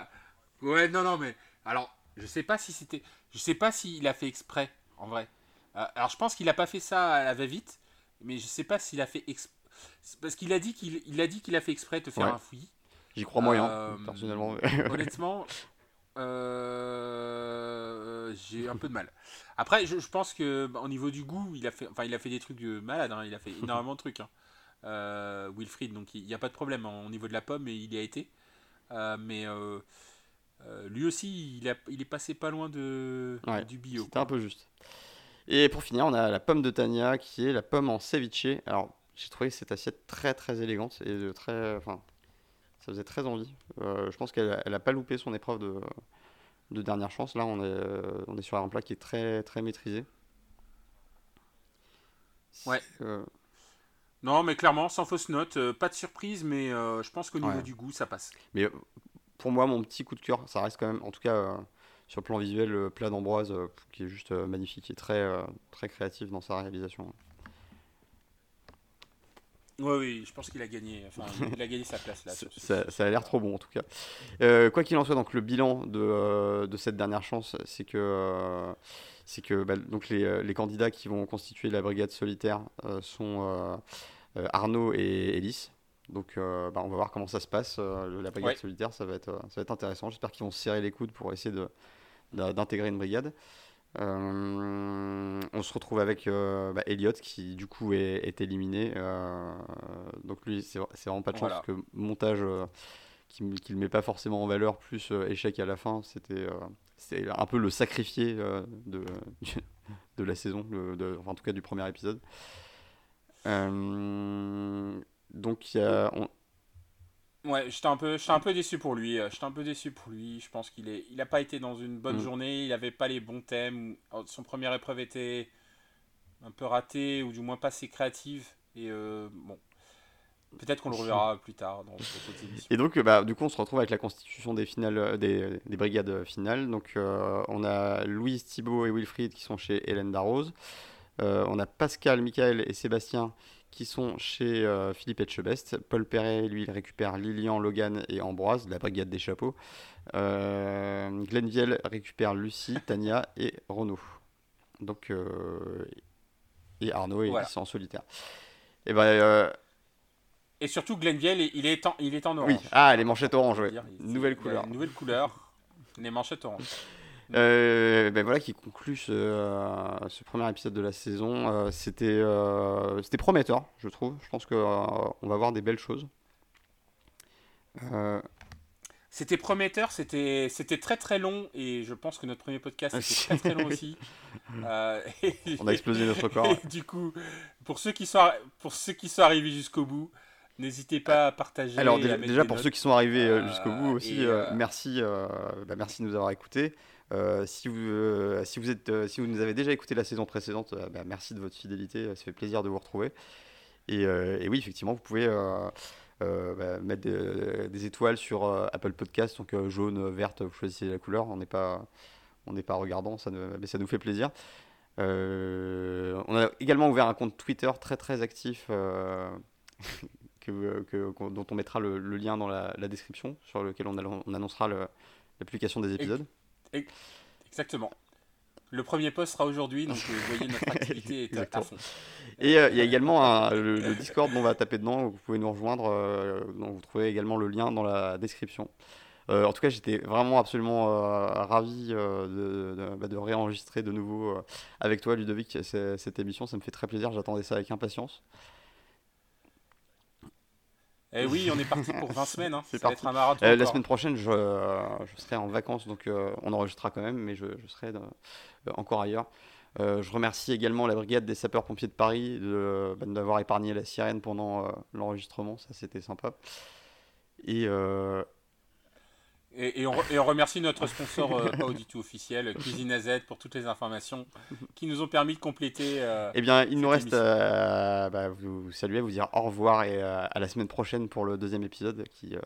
S2: Ouais, non, non, mais alors, je sais pas si c'était, je sais pas s'il a fait exprès, en vrai. alors, je pense qu'il a pas fait ça à la va-vite, mais je sais pas s'il a fait exprès. Parce qu'il a dit qu'il a dit qu'il a fait exprès de te faire un fouillis.
S1: J'y crois moyen, euh, personnellement.
S2: honnêtement, euh, j'ai un peu de mal. Après, je, pense que bah, au niveau du goût, il a fait, enfin, il a fait des trucs malades. Hein. il a fait énormément de trucs. Hein. Euh, Wilfried, donc il n'y a pas de problème hein, au niveau de la pomme, et il y a été. mais lui aussi, il, a, il est passé pas loin de, du bio.
S1: C'était un peu juste. Et pour finir, on a la pomme de Tania qui est la pomme en ceviche. Alors, j'ai trouvé cette assiette très très élégante et de très, enfin, ça faisait très envie. Euh, je pense qu'elle n'a pas loupé son épreuve de, de, dernière chance. Là, on est, on est sur un plat qui est très, très maîtrisé.
S2: Ouais. Non, mais clairement, sans fausse note, euh, pas de surprise, mais euh, je pense qu'au niveau du goût, ça passe.
S1: Mais pour moi, mon petit coup de cœur, ça reste quand même, en tout cas, sur le plan visuel, le plat d'Ambroise, qui est juste magnifique et très, très créatif dans sa réalisation.
S2: Oui, oui, je pense qu'il a gagné. Enfin, il a gagné sa place là.
S1: ça, a l'air trop bon en tout cas. Euh, quoi qu'il en soit, donc le bilan de, euh, de cette dernière chance, c'est que, euh, c'est que bah, donc les, les, candidats qui vont constituer la brigade solitaire sont Arnaud et Elise. Donc bah, on va voir comment ça se passe. la brigade solitaire, ça va être, ça va être intéressant. J'espère qu'ils vont se serrer les coudes pour essayer de, d'intégrer une brigade. On se retrouve avec bah, Elliot qui du coup est, éliminé. donc lui, c'est vraiment pas de chance que montage qui ne le met pas forcément en valeur, plus échec à la fin, c'était c'est un peu le sacrifié de, de la saison, de, en tout cas du premier épisode. Euh, donc y a.
S2: Ouais, j'étais un peu, un peu déçu pour lui. J'étais un peu déçu pour lui. Je pense qu'il est, il a pas été dans une bonne mm. journée. Il n'avait pas les bons thèmes. Son première épreuve était un peu ratée ou du moins pas assez créative. Et euh, bon, peut-être qu'on le reverra plus tard dans cette émission.
S1: Et donc, bah, du coup, on se retrouve avec la constitution des finales, euh, des, des brigades finales. Donc, on a Louise Thibault et Wilfried qui sont chez Hélène Darroze. Euh, on a Pascal, Michael et Sébastien qui sont chez euh, Philippe Etchebest. Paul Perret, lui, il récupère Lilian, Logan et Ambroise, de la brigade des chapeaux. Euh, Glenn récupère Lucie, Tania et Renaud. Donc, euh, et Arnaud est en solitaire. Et, ben,
S2: et surtout, Glenn il est en, il est en orange.
S1: Oui, ah, les manchettes orange, Nouvelle couleur.
S2: Nouvelle couleur, les manchettes orange.
S1: Euh, ben voilà qui conclut ce, euh, ce, premier épisode de la saison. Euh, c'était c'était prometteur, je trouve. Je pense qu'on va voir des belles choses.
S2: C'était prometteur, c'était très très long et je pense que notre premier podcast était très très long aussi.
S1: On a explosé notre corps.
S2: du coup, pour ceux qui sont, pour ceux qui sont arrivés jusqu'au bout, N'hésitez pas à partager.
S1: Alors déjà, pour ceux qui sont arrivés jusqu'au bout aussi, merci, bah, merci de nous avoir écoutés. Euh, si, vous, euh, si, vous êtes, euh, si vous nous avez déjà écouté la saison précédente, bah, merci de votre fidélité, ça fait plaisir de vous retrouver. Et, oui, effectivement, vous pouvez bah, mettre des, étoiles sur Apple Podcast, donc jaune, verte, vous choisissez la couleur, on n'est pas, pas regardant, ça, mais ça nous fait plaisir. on a également ouvert un compte Twitter très très actif que, dont on mettra le, lien dans la, description, sur lequel on, on annoncera l'application des épisodes.
S2: Exactement. Le premier post sera aujourd'hui, donc euh, vous voyez notre activité est à fond.
S1: Et euh, il y a également le, Discord dont on va taper dedans, vous pouvez nous rejoindre, euh, donc vous trouvez également le lien dans la description. en tout cas, j'étais vraiment absolument ravi de, bah, de, réenregistrer de nouveau avec toi, Ludovic, cette émission. Ça me fait très plaisir, j'attendais ça avec impatience.
S2: Eh oui, on est parti pour 20 semaines. Hein.
S1: C'est parti. Un marathon euh, la semaine prochaine, je, je, serai en vacances, donc euh, on enregistrera quand même, mais je, je serai euh, encore ailleurs. je remercie également la brigade des sapeurs-pompiers de Paris de, bah, d'avoir épargné la sirène pendant l'enregistrement, ça c'était sympa. Et,
S2: et, on, remercie notre sponsor euh, pas du tout officiel, Cuisine AZ, pour toutes les informations qui nous ont permis de compléter.
S1: Euh, eh bien, il nous reste à bah, vous saluer, vous dire au revoir et euh, à la semaine prochaine pour le deuxième épisode qui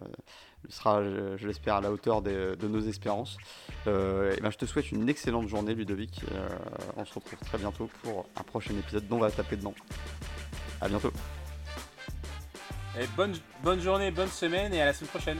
S1: sera, je, l'espère, à la hauteur de nos espérances. ben, je te souhaite une excellente journée, Ludovic. on se retrouve très bientôt pour un prochain épisode dont on va taper dedans. À bientôt.
S2: Et bonne, bonne journée, bonne semaine et à la semaine prochaine.